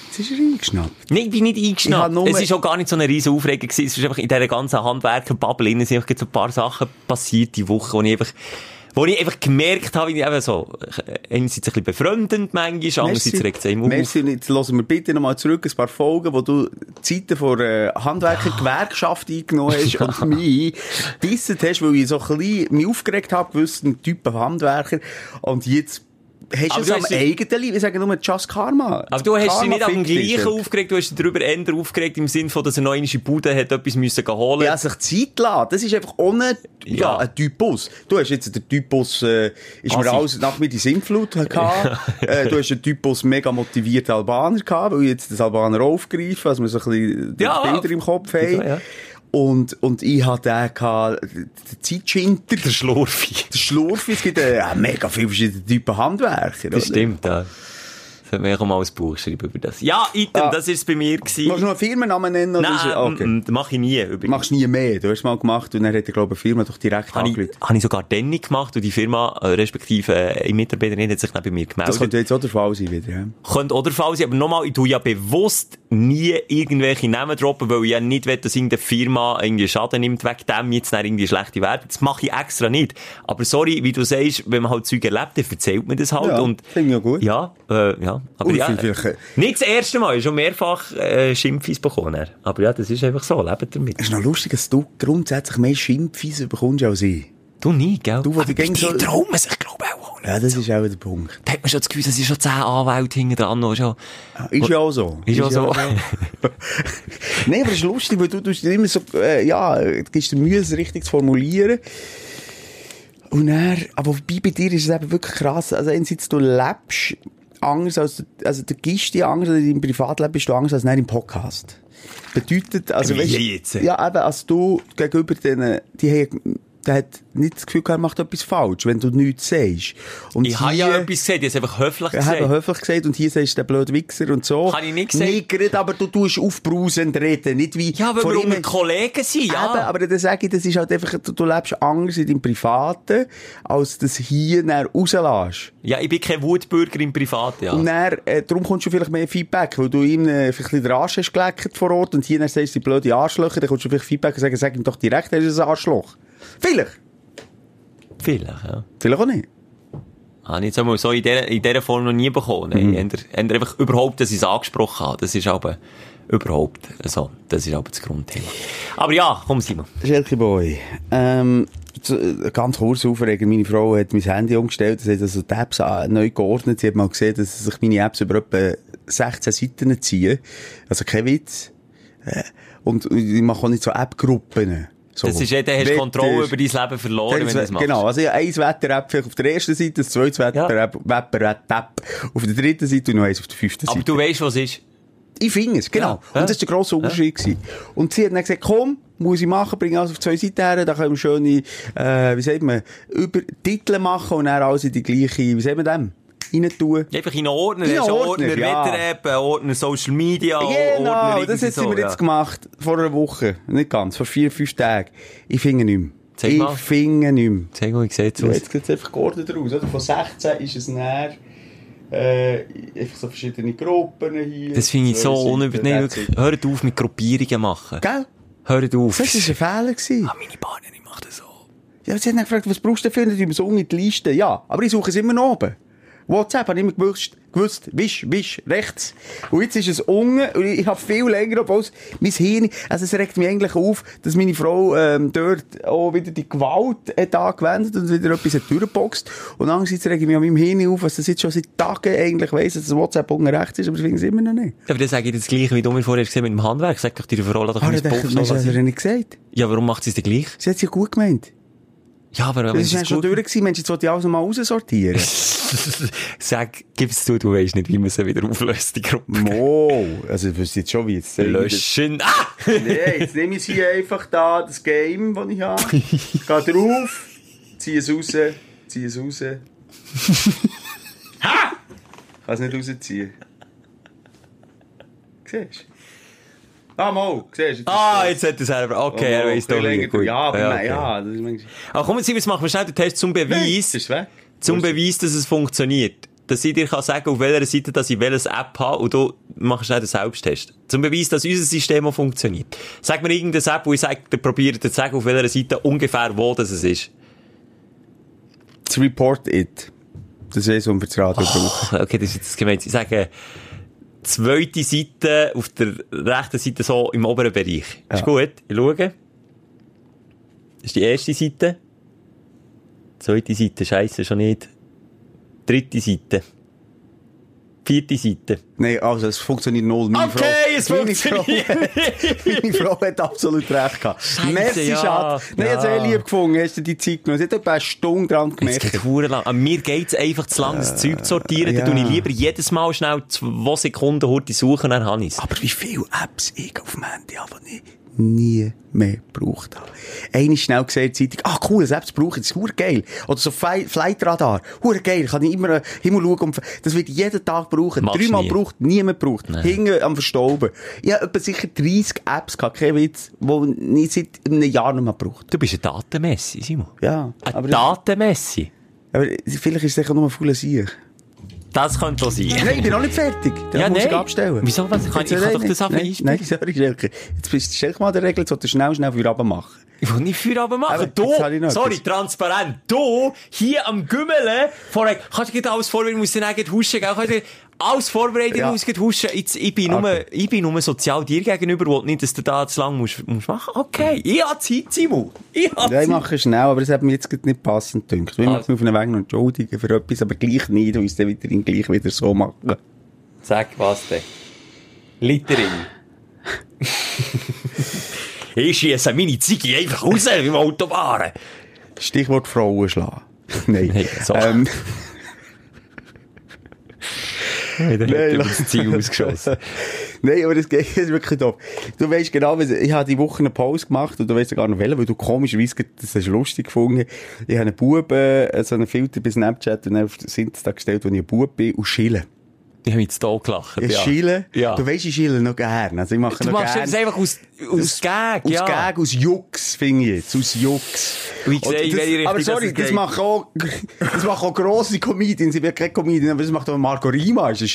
Jetzt ist er eingeschnappt. Nein, ich bin nicht Ich eingeschnappt. Es ist auch gar nicht so eine riesen Aufregung gewesen. Es ist einfach in dieser ganzen Handwerker-Bubble sind einfach so ein paar Sachen passiert die Woche, wo ich einfach, wo ich einfach gemerkt habe, wie ich eben so, einerseits ein bisschen befreundend manchmal, andererseits regt es einem auf. Merci, jetzt hören wir bitte nochmal zurück ein paar Folgen, wo du Zeiten von äh, Handwerker-Gewerkschaft eingenommen hast und mich disset hast, weil ich so ein bisschen mich aufgeregt habe, gewissen Typen Handwerker. Und jetzt hast es am dich- eigenen Leib. Ich sage nur Just Karma. Aber du hast dich Karma nicht am dich. gleichen aufgeregt, du hast dich darüber eher aufgeregt, im Sinne von, dass er noch die Bude hat etwas müssen holen. Ja, sich Zeit lassen. Das ist einfach ohne, ja, Ja. ein Typus. Du hast jetzt den Typus, äh, ist mir alles nach mir die Sinnflut gehabt. äh, du hast einen Typus mega motivierte Albaner gehabt, weil jetzt das Albaner aufgreifen, also wir so ein bisschen Ja, Bilder im Kopf haben. ja. Und, und ich hatte den gehabt, den Zeitschinter, Der Schlurfi. der Schlurfi. Es gibt äh, mega viele verschiedene Typen Handwerker. Das stimmt, ja. Auch mal ein Buch schreiben über das. Ja, Item, Ah. das ist bei mir Willst du gewesen. noch einen Firmennamen nennen? Oder Nein, okay. mm, mm, mach ich nie, übrigens. Machst nie mehr. Du hast es mal gemacht und dann hat er, glaube ich, eine Firma doch direkt Habe angerufen. habe ich sogar dann nicht gemacht und die Firma, äh, respektive äh, eine Mitarbeiterin hat sich dann bei mir Das gemeldet. könnte jetzt auch der Fall sein wieder. Ja? Könnte oder Fall sein, aber nochmal, ich tue ja bewusst nie irgendwelche Namen droppen, weil ich ja nicht will, dass irgendeine Firma irgendwie Schaden nimmt wegen dem, jetzt dann irgendwie schlechte Werte. Das mache ich extra nicht. Aber sorry, wie du sagst, wenn man halt Zeug erlebt, dann erzählt man das halt Ja, und... finde ich auch gut. Ja, äh, ja. Aber Ui, ja, vielleicht, äh, nicht das erste Mal, schon mehrfach äh, Schimpfis bekommen. er. Aber ja, das ist einfach so, lebt damit. Es ist noch lustig, dass du grundsätzlich mehr Schimpfweise bekommst als ich. Du nie, gell? Du, aber die so- trauen sich, glaube ich, auch nicht. Ja, das ist auch der Punkt. Da hat man schon das Gefühl, es sind schon zehn Anwälte hinten dran. noch Schon. Ist ja auch so. Ist ja so. Nein, aber es ist lustig, weil du, du immer so, äh, ja, du gibst dir Mühe, es richtig zu formulieren. Und dann, aber wobei bei dir ist es eben wirklich krass. Also, einerseits, du lebst anders als, also, du gibst dir anders, also im Privatleben bist du anders als nicht im Podcast. Bedeutet, also, Wie weisst- jetzt? ja, eben, als du gegenüber denen, die haben, der hat nicht das Gefühl, gehabt, er macht etwas falsch, wenn du nichts sagst. Und Ich habe ja etwas gesagt, ich habe einfach höflich ich habe gesagt. höflich gesagt und hier sagst du der blöde Wichser und so. Habe ich nicht gesagt. Nicht aber du tust aufbrausend reden, nicht wie Ja, weil vor wir unter Kollegen sind, ja. Eben, aber dann sage ich, das ist halt einfach, du, du lebst anders in deinem Privaten, als das hier dann rauslässt. Ja, ich bin kein Wutbürger im Privat, ja. Und dann, äh, darum kommst du vielleicht mehr Feedback, weil du ihm äh, vielleicht ein bisschen den Arsch hast geleckt vor Ort und hier dann sagst du, die blöde Arschlöcher, dann kommst du vielleicht Feedback und sagst, sag ihm doch direkt, er ist ein Arschloch. Vielleicht. Vielleicht, ja. Vielleicht auch nicht. Habe ich jetzt einmal so in dieser, in dieser Form noch nie bekommen. Mhm. Eher einfach überhaupt, dass ich es angesprochen habe. Das ist aber überhaupt so. Das ist aber das Grundthema. Aber ja, komm Simon. Schelke Boy, ähm, äh, ganz kurz aufregen. Meine Frau hat mein Handy umgestellt, sie hat also die Apps äh, neu geordnet. Sie hat mal gesehen, dass sich meine Apps über etwa 16 Seiten ziehen. Also kein Witz. Äh, Und ich mache auch nicht so App-Gruppen. So. Das ist ja, dann hast du Kontrolle über dein Leben verloren, wenn du das machst. Genau, also habe eins Wetter-App vielleicht auf der ersten Seite, das zweite Wetter-App, Wetter-App auf der dritten Seite und noch eins auf der fünften Aber Seite. du weißt, was ist. Ich finde es, genau. Ja, ja. Und das war der grosse Unterschied. gewesen. Und sie hat dann gesagt, komm, muss ich machen, bring alles auf zwei Seiten her, da können wir schöne, äh, wie sagt man, über Titel machen und dann alles in die gleiche, wie sagt man dem? Rein tun. Einfach in Ordner. In Ordner, Ordner ja. Wetter-App, Ordner Social Media, Genau, Ordner das sie so, mir ja. jetzt gemacht, vor einer Woche. Nicht ganz, vor vier, fünf Tagen. Ich finde nicht mehr. Zeig ich mal. finde nicht mehr. Zeig mal, wie sieht's So, aus? jetzt sieht es einfach geordnet aus, oder? Von 16 ist es näher, äh, einfach so verschiedene Gruppen hier. Das finde ich so it. Hört auf mit Gruppierungen machen. Gell? Hört auf. Das war ein Fehler. Gewesen. Ah, meine Partnerin macht das so. Ja, sie hat dann gefragt, was brauchst du dafür? Und ich so unten die Liste. Ja, aber ich suche es immer noch oben. WhatsApp habe ich immer gewusst, gewusst, wisch, wisch, rechts. Und jetzt ist es unten, und ich habe viel länger, obwohl es mein Hirn, also es regt mich eigentlich auf, dass meine Frau, ähm, dort auch wieder die Gewalt hat angewendet und wieder etwas durchgeboxt. Und andererseits regt mich an meinem Hirn auf, was das jetzt schon seit Tagen eigentlich weiss, dass das WhatsApp unten rechts ist, aber ich finde es immer noch nicht. Aber dann sage ich das Gleiche, wie du mir vorher gesehen mit dem Handwerk. Sag doch deiner Frau, lass doch Ah, mein ich dachte, Box das hat er nicht gesagt. Ja, warum macht sie es denn gleich? Sie hat es ja gut gemeint. Ja, aber wenn Das ist es schon gut... durch gewesen, Mensch, jetzt wollte ich alles mal raussortieren. Sag, gib's zu, du weißt nicht, wie man sie wieder auflöst, die Gruppe. Mo, also ich wüsste jetzt schon, wie jetzt Löschen. Ah! Nee, jetzt nehme ich hier einfach da das Game, das ich habe. Geh drauf, ziehe es raus, ziehe es raus. ha! Kann es nicht rausziehen. Siehst du? Ah, mal, siehst du? Ah, jetzt hat er selber. Okay, er weiss doch nicht. Ja, aber okay. ja, das ist manchmal... Aber komm, jetzt machen wir schnell den Test zum Beweis. das ist weg. zum Beweis, dass es funktioniert. Dass ich dir kann sagen, auf welcher Seite dass ich welches App habe und du machst schnell den Selbsttest. Zum Beweis, dass unser System auch funktioniert. Sag mir irgendeine App, wo ich sage, der probiert zu sagen, auf welcher Seite ungefähr wo das es ist. Das Report It. Das ist, was wir das Radio brauchen. Okay, das ist jetzt gemeint. Ich sage, zweite Seite auf der rechten Seite so im oberen Bereich. Ist Ja. gut. Ich schaue. Das ist die erste Seite. Zweite Seite, scheisse schon nicht. Dritte Seite. Vierte Seite. Nein, also es funktioniert null. Meine Okay, Frau, es meine funktioniert Frau, meine Frau hat absolut recht gehabt. Scheisse, Merci, ja. Schatz. Nein, Ja. sehr lieb gefunden. Hast du die Zeit genommen? Sie hat etwa eine Stunde dran Es gemerkt. geht hure lang. An mir geht's einfach zu lang, das Zeug zu sortieren. Ja. tue ich lieber jedes Mal schnell zwei Sekunden heute suchen, dann habe ich's. Aber wie viele Apps ich auf dem Handy habe, die ich nie mehr gebraucht habe. Eine schnell gesehen, der Zeitung, ah cool, das Apps brauche ich, das ist geil. Oder so Fly- Flightradar, hure geil, kann ich immer äh, Himmel schauen. Das wird jeden Tag brauchen. Machst Dreimal nie. braucht, niemand braucht. Hinten am Verstauben. Ich habe etwa sicher 30 Apps gehabt, kein Witz, die ich seit einem Jahr nicht mehr braucht. Du bist ein Datenmessi, Simon. Ja, Ein aber, Datenmessi. aber vielleicht ist es sicher nur ein fauler Sieg. Das könnte auch sein. Nein, ich bin noch nicht fertig. Dann Ja, muss ich nein. abstellen. Wieso? Was? Kann- ich kann doch das einfach nein, einspielen. Nein, sorry, Schelke. Jetzt bist dich mal der Regel, jetzt solltest du schnell, schnell für Abend machen. Ich will nicht Feierabend machen. Du, sorry, transparent. Du, hier am Gümmeln, vorher, kannst du dir alles vorwählen, musst du dann eigentlich huschen, gell? Alles vorbereitet, Ja. muss huschen. Jetzt, ich bin nur, Okay. ich bin nur sozial dir gegenüber, will nicht, dass du da zu lang musst, musst machen. Okay, ich hab Zeit, Simon. Ich hab Ja, ich mache schnell, aber es hat mir jetzt nicht passend gedacht. Ich Also. mich auf den Weg noch entschuldigen für etwas, aber gleich nicht, und es dann wieder, gleich wieder so machen. Sag was denn. Littering. ich schiesse meine Ziege einfach raus im Autobahn. Stichwort Frauen schlagen. Nein. Nein, so. Ähm, Nein, Nein, über lass- das Ziel ausgeschossen. Nein, aber das geht wirklich doof. Du weißt genau, ich habe die Woche eine Pause gemacht und du weißt gar nicht welche, weil du komischerweise gerade- das hast du lustig gefunden. Ich habe einen Bub, äh, so einen Filter bei Snapchat und dann auf das Insta gestellt, wo ich ein Bub bin und schille. Ich habe jetzt hier gelacht. Ich ja. schille. Ja. Du weißt, ich schille noch gern. Also ich mache Du noch machst gern. es einfach aus, aus Gag, Aus ja. Gag, aus Jux, finde ich jetzt. Aus Jux. Wie gesagt, Richtung aber sorry, das das, machen auch, das machen auch grosse Comedians. Ich bin kein Comedian, aber das macht auch Marco Rima. Ist ein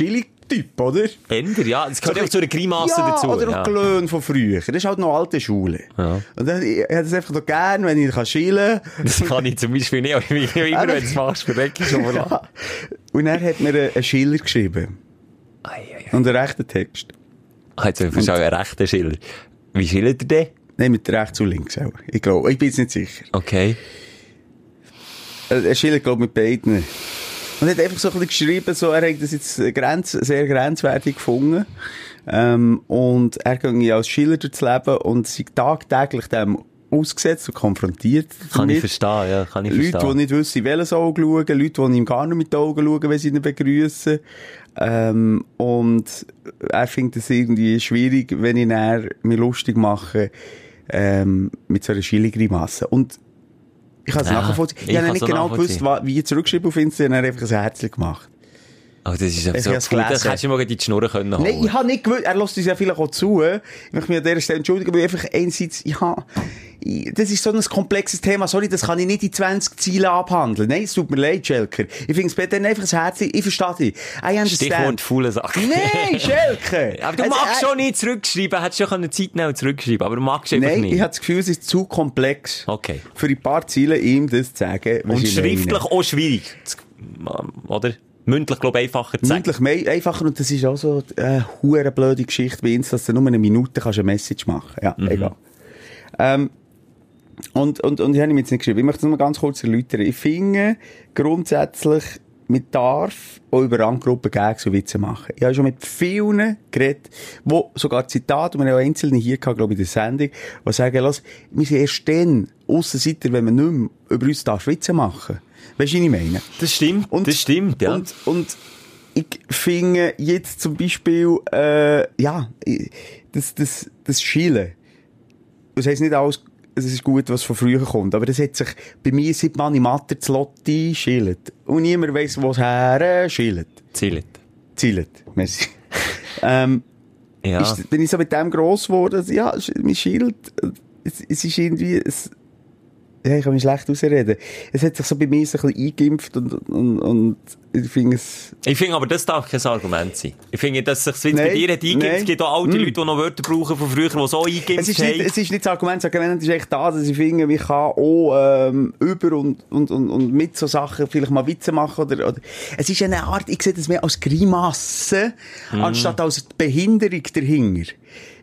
Schilling-Typ, oder? Ender, ja. Das gehört einfach zu einer Grimasse ja, dazu. oder auch ja. Glöhn von früher. Das ist halt noch alte Schule. Ja. Und dann, ich, hätte es einfach noch gern, wenn ich kann schillen Das kann ich zum Beispiel nicht, aber ich- immer wenn du es machst, verrecke ich schon mal ja. Und er hat mir einen- Schiller geschrieben. Ei, ei, ei. Und einen rechten Text. Ah, Jetzt habe ich einen rechten Schiller. Wie schildert er den? Nein, mit rechts und links auch. Ich glaube, ich bin jetzt nicht sicher. Okay. Er schildert, glaube ich, mit beiden. Und er hat einfach so ein bisschen geschrieben, so, er hat das jetzt grenz, sehr grenzwertig gefunden. Ähm, und er ging als Schiller durchs Leben und sei tagtäglich dem ausgesetzt und konfrontiert Kann ich verstehen, ja, kann ich Leute, die verstehen. nicht wissen, in welches Auge schauen, Leute, die ihm gar nicht mit den Augen schauen, wenn sie ihn begrüßen. Ähm, und er findet es irgendwie schwierig, wenn ich ihn mir lustig mache, ähm, mit so einer Schilligrimasse. Und ich kann es Ja, nachvollziehen. Ich, ich habe nicht genau gewusst, wie ich zurückgeschrieben auf Instagram, hat einfach ein Herzchen gemacht. Oh, das ist einfach Ich so cool. Das hättest du mal in die Schnur können holen. Nein, ich habe nicht gewusst, er lässt uns ja vielleicht auch zu. Ich möchte mich an dieser Stelle entschuldigen, weil einfach einerseits, ich habe, das ist so ein komplexes Thema. Sorry, das kann ich nicht in 20 Zielen abhandeln. Nein, es tut mir leid, Schelker. Ich finde es besser einfach ein Herz, ich verstehe dich. I understand. Stichwort faule Sache. Nein, Schelker! Aber du Es- magst äh, schon nicht zurückschreiben, hättest schon können Zeit nehmen und zurückschreiben, aber du magst einfach Nein, nicht. ich habe das Gefühl, es ist zu komplex. Okay. Für ein paar Ziele ihm das zu sagen, und ich meine. schriftlich auch schwierig. zu- Oder? Mündlich, glaube ich, einfacher zu sagen. Mündlich mehr, einfacher, und das ist auch so eine hure blöde Geschichte bei uns, dass du nur eine Minute kannst eine Message machen Ja, Mhm. egal. Ähm, und, und, und ich habe ihm jetzt nicht geschrieben. Ich möchte es nur ganz kurz erläutern. Ich finde, grundsätzlich, man darf auch über Randgruppen Gags und Witze machen. Ich habe schon mit vielen geredet, wo sogar Zitate, und wir haben auch einzelne hier gehabt, glaube ich, in der Sendung, die sagen, lass, wir sind erst dann Aussenseiter, wenn man nicht mehr über uns darf Witze machen. Weißt du, was ich meine? Das stimmt, das stimmt, ja. Und, und ich finde jetzt zum Beispiel, äh, ja, das, das, das Schielen. Das heisst nicht alles, es ist gut, was von früher kommt, aber das hat sich bei mir seit man in Mathe zu Lotti schielt. Und niemand weiss, wo es her schielt. Zielt. Zielt. Merci. ähm, Ja. ist, bin ich so mit dem gross geworden, ja, mein Schild, es, es ist irgendwie, es, ja, ich kann mich schlecht ausreden. Es hat sich so bei mir so ein bisschen eingeimpft und, und, und ich finde es, Ich finde aber, das darf kein Argument sein. Ich finde, dass sich jetzt bei dir hat eingibt, nein. es gibt auch alte Mm. Leute, die noch Wörter brauchen von früher, die so eingeimpft es ist nicht, haben. es ist nicht das Argument, das Argument ist echt da, dass ich finde, ich kann auch, ähm, über und, und, und, und mit so Sachen vielleicht mal Witze machen oder, oder, es ist eine Art, ich sehe das mehr als Grimasse, Mhm. anstatt als Behinderung dahinter.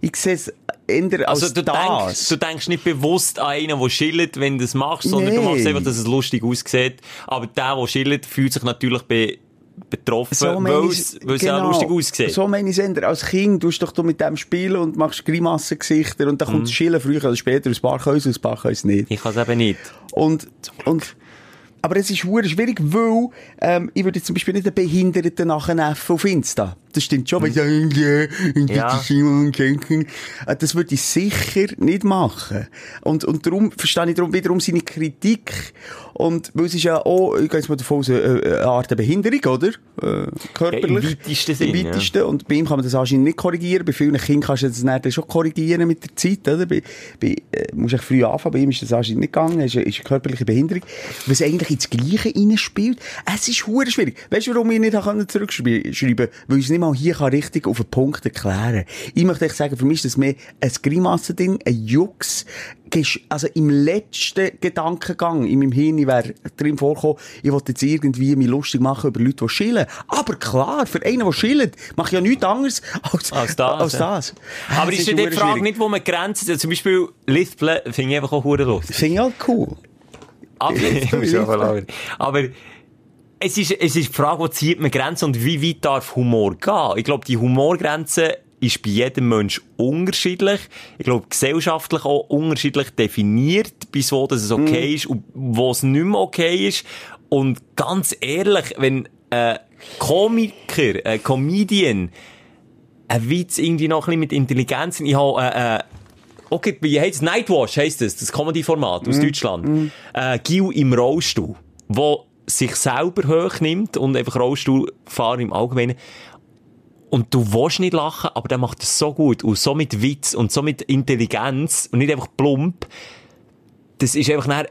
Ich sehe es eher als Also du das. denkst, du denkst nicht bewusst an einen, der schillt, wenn du das machst, sondern du Nee. machst einfach, dass es lustig aussieht. Aber der, der schillt, fühlt sich natürlich be betroffen, meine weil es ja genau. lustig aussieht. So meine ich es. Als Kind tust du doch du mit dem spielen und machst Grimassengesichter und dann Mhm. kommt das Schillen früher oder später, ein paar können es, ein paar können es nicht. Ich kann es eben nicht. Und, und, aber es ist schwierig, weil, ähm, ich würde zum Beispiel nicht einen Behinderten nachneffen auf Insta. Das stimmt schon, weil ich sage, ja, Ja. Äh, Das würde ich sicher nicht machen. Und, und darum verstehe ich darum wiederum seine Kritik. Und, weil es ist ja auch, ich gehe jetzt mal davon aus, eine, Art der Behinderung, oder? Äh, körperlich. Ja, im weitesten Sinn, Im weitesten. Und bei ihm kann man das anscheinend nicht korrigieren. Bei vielen Kindern kannst du das dann schon korrigieren mit der Zeit, oder? Bei, bei, äh, musst du früh anfangen. Bei ihm ist das anscheinend nicht gegangen. Es ist, eine- ist eine körperliche Behinderung. Was eigentlich ins Gleiche reinspielt. Es ist schwierig. Weißt du, warum ich nicht zurückschreiben konnte? Weil ich es nicht mal hier kann richtig auf den Punkt erklären. Ich möchte euch sagen, für mich ist das mehr ein Grimassending, ein Jux. Also im letzten Gedankengang in meinem Hirn wäre drin vorgekommen, ich wollte jetzt irgendwie mich lustig machen über Leute, die schillen. Aber klar, für einen, der schillt, mache ich ja nichts anderes als, Als das, Als ja. das. Aber Es ist ja die Frage schwierig. nicht, wo man Grenzen, zum Beispiel Lispeln, finde ich einfach auch lustig. Finde ich halt cool. Aber, ich muss auch aber es ist, es ist die Frage, wo zieht man Grenzen und wie weit darf Humor gehen? Ich glaube, die Humorgrenze ist bei jedem Mensch unterschiedlich. Ich glaube, gesellschaftlich auch unterschiedlich definiert, bis wo das es okay ist und wo es nicht mehr okay ist. Und ganz ehrlich, wenn ein Komiker, ein Comedian, ein Witz irgendwie noch ein bisschen mit Intelligenz, ich habe, äh, äh, Okay, wie heisst es? Nightwash heisst es, das Comedy-Format aus Deutschland. Äh, Gil im Rollstuhl, wo sich selber hochnimmt und einfach Rollstuhlfahrer im Allgemeinen. Und du willst nicht lachen, aber der macht das so gut und so mit Witz und so mit Intelligenz und nicht einfach plump. Das ist einfach nachher,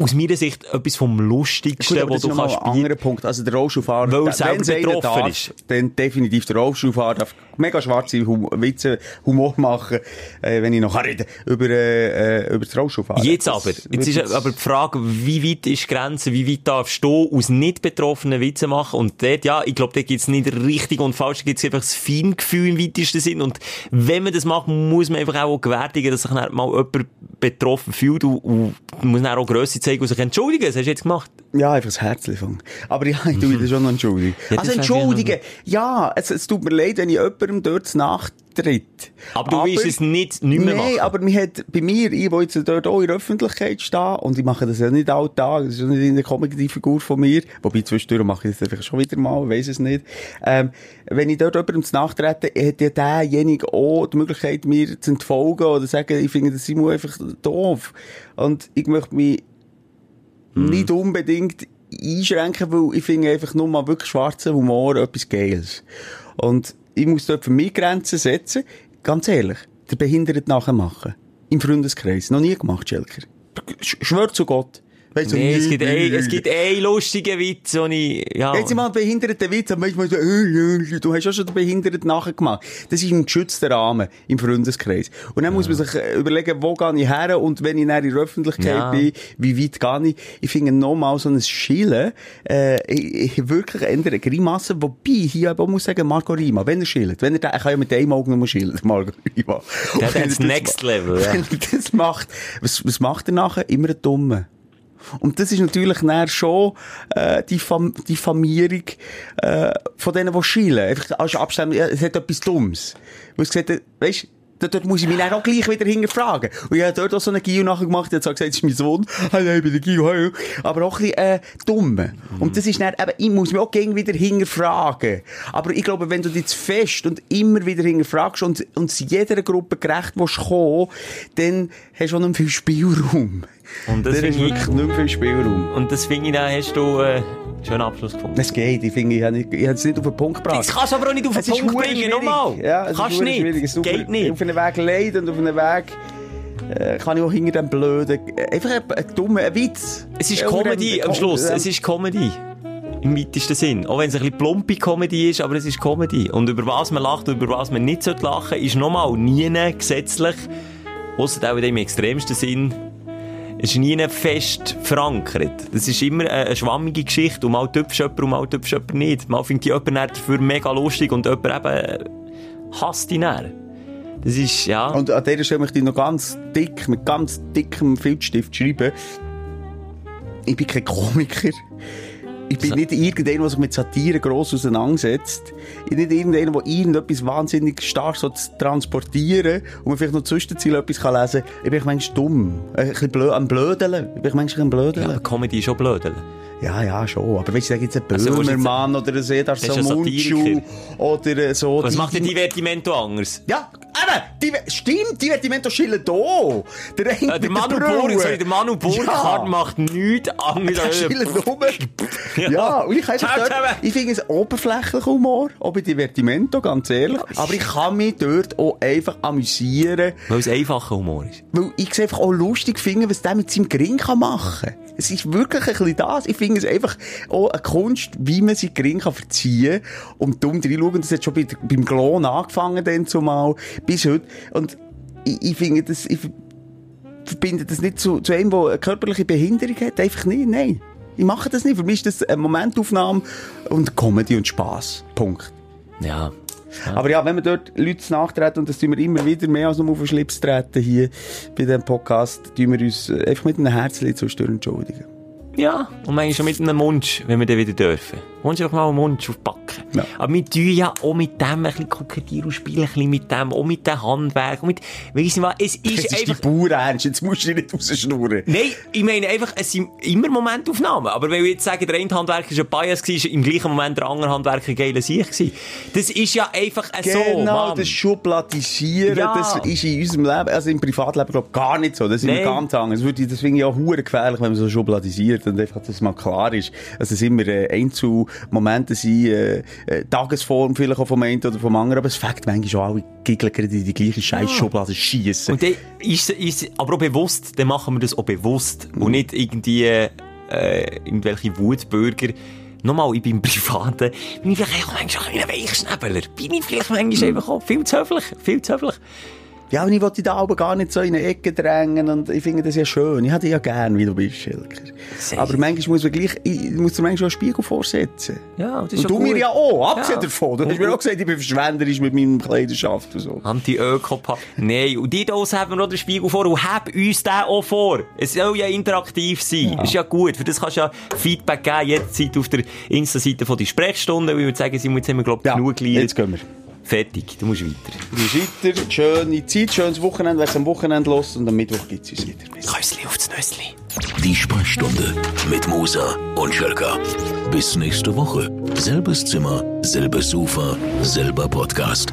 aus meiner Sicht etwas vom Lustigsten, Gut, das du kannst ein anderer Punkt. Also der Rollstuhlfahrer, Weil er der- selber betroffen darf, ist. dann definitiv der Rollstuhlfahrer darf mega schwarze hum Witze, Humor machen, äh, wenn ich noch reden über, äh, äh, über das Rollstuhlfahren. Jetzt Das aber. Jetzt ist aber die Frage, wie weit ist die Grenze, wie weit darfst du aus nicht betroffenen Witze machen? Und dort, ja, ich glaube, da gibt's nicht richtig und falsch, da gibt's einfach das Feingefühl im weitesten Sinn. Und wenn man das macht, muss man einfach auch gewärtigen, dass sich dann mal jemand betroffen fühlt und, und muss dann auch Grösse zeigen und sich entschuldigen. Das hast du jetzt gemacht. Ja, einfach das Herz fangen. Aber ja, ich tu mich da schon noch entschuldigen. Ja, also entschuldigen. Ja, es, es tut mir leid, wenn ich jemandem dort nachtritt. Aber du willst es nicht, nicht mehr Nein, machen. aber mir hat, bei mir, ich, wo jetzt dort auch in der Öffentlichkeit stehe, und ich mache das ja nicht alltag, das ist ja nicht eine Comedy-Figur von mir, wobei zwischendurch mache ich das einfach schon wieder mal, weiss es nicht. Ähm, wenn ich dort jemandem zu nachtrete, hat ja derjenige auch die Möglichkeit, mir zu entfolgen oder zu sagen, ich finde das Simon einfach doof. Und ich möchte mich nicht unbedingt einschränken, weil ich finde einfach nur mal wirklich schwarzen Humor etwas Geiles. Und ich muss dort für mich Grenzen setzen. Ganz ehrlich, der Behinderte nachher machen. Im Freundeskreis. Noch nie gemacht, Schelker. Sch schwör zu Gott. Weißt du, Nee, es gibt, ein, es gibt einen lustigen Witz, den ich, ja. Jetzt mal einen behinderten Witz, dann manchmal so, äh, du hast ja schon den Behinderten nachgemacht. Das ist ein geschützter Rahmen im Freundeskreis. Und dann muss man sich äh, überlegen, wo gehe ich her und wenn ich dann in der Öffentlichkeit Ja. bin, wie weit gehe ich? Ich finde nochmal so ein Schillen, äh, ich, ich wirklich ändere Grimasse, wobei hier aber auch muss sagen, Marco Rima, wenn er schillt, wenn er, da- er kann ja mit einem Auge nur schillen, Marco Rima. Wenn das er Next Level, ja. Wenn er das macht, was, was macht er nachher? Immer ein Dumme. Und das ist natürlich dann schon äh, die Fam Diffamierung äh, von denen, die schielen. Einfach als Abstimmung, ja, es hat etwas Dummes. Wo es gesagt weisst, dort, muss ich mich dann auch gleich wieder hinterfragen. Und ich habe dort auch so einen Gio nachher gemacht, der hat gesagt, das ist mein Sohn. Hey, ich bin der Gio, hey. Aber auch ein äh, dumm. Und das ist dann, eben, ich muss mich auch gegen wieder hinterfragen. Aber ich glaube, wenn du dich fest und immer wieder hinterfragst und, und jeder Gruppe gerecht willst kommen, dann hast du auch mehr viel Spielraum. Und das ist wirklich nicht mehr viel Spielraum. Und das finde ich, da hast du, äh, einen Abschluss gefunden. Es geht, ich finde, ich habe nicht- es nicht auf den Punkt gebracht. Das kannst du aber auch nicht auf den Es Punkt bringen, nochmal. Ja, es kannst ist verdammt schwierig. nicht. Es Geht mir- nicht. Auf einem Weg leiden und auf einem Weg äh, kann ich auch hinter dem Blöden, einfach ein, ein dummer ein Witz. Es ist Ja, Comedy ein- am Schluss. Ja. Es ist Comedy. Im weitesten Sinn. Auch wenn es ein bisschen plumpe Comedy ist, aber es ist Comedy. Und über was man lacht und über was man nicht sollte lachen, ist nochmal nie gesetzlich, ausser auch in dem extremsten Sinn, ist nie fest verankert. Das ist immer eine, schwammige Geschichte. Und mal tüpfst jemand und mal tüpfst jemand nicht. Mal findet jemand dafür mega lustig und jemand eben äh, hasst ihn dann. Das ist, ja. Und an dieser Stelle möchte ich noch ganz dick, mit ganz dickem Filzstift schreiben. Ich bin kein Komiker. Ich bin nicht irgendjemand, der sich mit Satire gross auseinandersetzt. Ich bin nicht irgendjemand, der irgendetwas wahnsinnig stark so zu transportieren und man vielleicht noch Zwischenziel etwas kann lesen kann. Ich bin manchmal dumm. Ein bisschen blöd, am Blödeln. Ich bin manchmal ein ja, Blödeln. aber Comedy ist schon blöd. Ja, ja, schon. Aber weißt du, da einen Also, willst du jetzt- Böhmermann oder einen ist Samundschuh Satiriker. oder so. Was Die- macht denn Divertimento anders? Ja, eben, die, stimmt, Divertimento schillen da. Der, Äh, der Manu, Brille. Bur sorry, der Manu Burkhardt Ja. macht nichts anderes. Der schillen rum. Ja. Ja, und ich Ciao dort, ich finde es oberflächlicher Humor, auch bei Divertimento, ganz ehrlich. Aber ich kann mich dort auch einfach amüsieren, Weil es einfacher Humor ist. weil ich es einfach auch lustig finde, was der mit seinem Gring kann machen kann. Es ist wirklich ein bisschen das. Ich finde es einfach auch eine Kunst, wie man sich gering kann verziehen und dumm reinschauen. Das hat schon bei, beim Klon angefangen, dann zumal, bis heute. Und ich, ich finde das, ich verbinde das nicht zu, zu einem, der eine körperliche Behinderung hat. Einfach nicht, nein. Ich mache das nicht. Für mich ist das eine Momentaufnahme und Comedy und Spass. Punkt. Ja. Aber ja, wenn wir dort Leute nachtreten, und das tun wir immer wieder mehr als nur auf den Schlips treten hier bei diesem Podcast, tun wir uns einfach mit einem Herzchen zwischendurch entschuldigen. Ja, und manchmal schon mit einem Mund, wenn wir dann wieder dürfen. Wunsch einfach mal einen Mund aufpacken. Ja. Aber wir tun ja auch mit dem ein bisschen kokettieren und spielen ein bisschen mit dem, auch mit dem Handwerk, und mit, weiss nicht was, es ist Das ist die. Bauer ernst, jetzt musst du nicht rausschnurren. Nein, ich meine einfach, es sind immer Momentaufnahmen. Aber wenn wir jetzt sagen, der eine Handwerker war ein Bias, war im gleichen Moment der andere Handwerker geiler Sieg. gewesen. Das ist ja einfach so, Genau, das Schubladisieren, Ja. das ist in unserem Leben, also im Privatleben, glaube ich, gar nicht so. Das ist Nein. ganz anders. Das finde ich auch gefährlich, wenn man so schubladisiert und einfach, dass es mal klar ist, dass es immer äh, Einzelmomente sind, äh, äh, Tagesform vielleicht auch vom einen oder vom anderen, aber es fängt manchmal schon alle Giggeln gerade in die gleiche scheiß Schublade schießen. Und dann ist, ist, aber auch bewusst, dann machen wir das auch bewusst. Und nicht irgendwie, äh, irgendwelche Wutbürger. Nochmal, ich bin Privaten, bin ich vielleicht auch manchmal ein Weichschnäbeler. Bin ich vielleicht manchmal einfach auch viel zu höflich, viel zu höflich. Ja, aber ich wollte dich da aber gar nicht so in eine Ecke drängen und ich finde das ja schön. Ich hätte ja gern, wie du bist, Schilker. Sehr. Aber manchmal muss man gleich, ich muss dir manchmal auch einen Spiegel vorsetzen. Ja, das ist Und du ja mir gut. ja auch, abgesehen Ja. davon. Du hast mir auch gesagt, ich bin verschwenderisch mit meinem Kleiderschaft und so. Anti-Öko. Nein, und die Dose haben wir noch den Spiegel vor und hab uns den auch vor. Es soll ja interaktiv sein. Das ist ja gut. Für das kannst du ja Feedback geben, jederzeit auf der Insta-Seite von die Sprechstunde. weil Ich würde sagen, Simon, jetzt haben wir, glaube ich, Ja, genug gelernt. jetzt gehen wir. Fertig, du musst weiter. Du bist weiter, schöne Zeit, schönes Wochenende, wer es am Wochenende los und am Mittwoch gibt es uns wieder. Käusli aufs Nüssli. Die Sprechstunde mit Musa und Schelka. Bis nächste Woche. Selbes Zimmer, selbes Sofa, selber Podcast.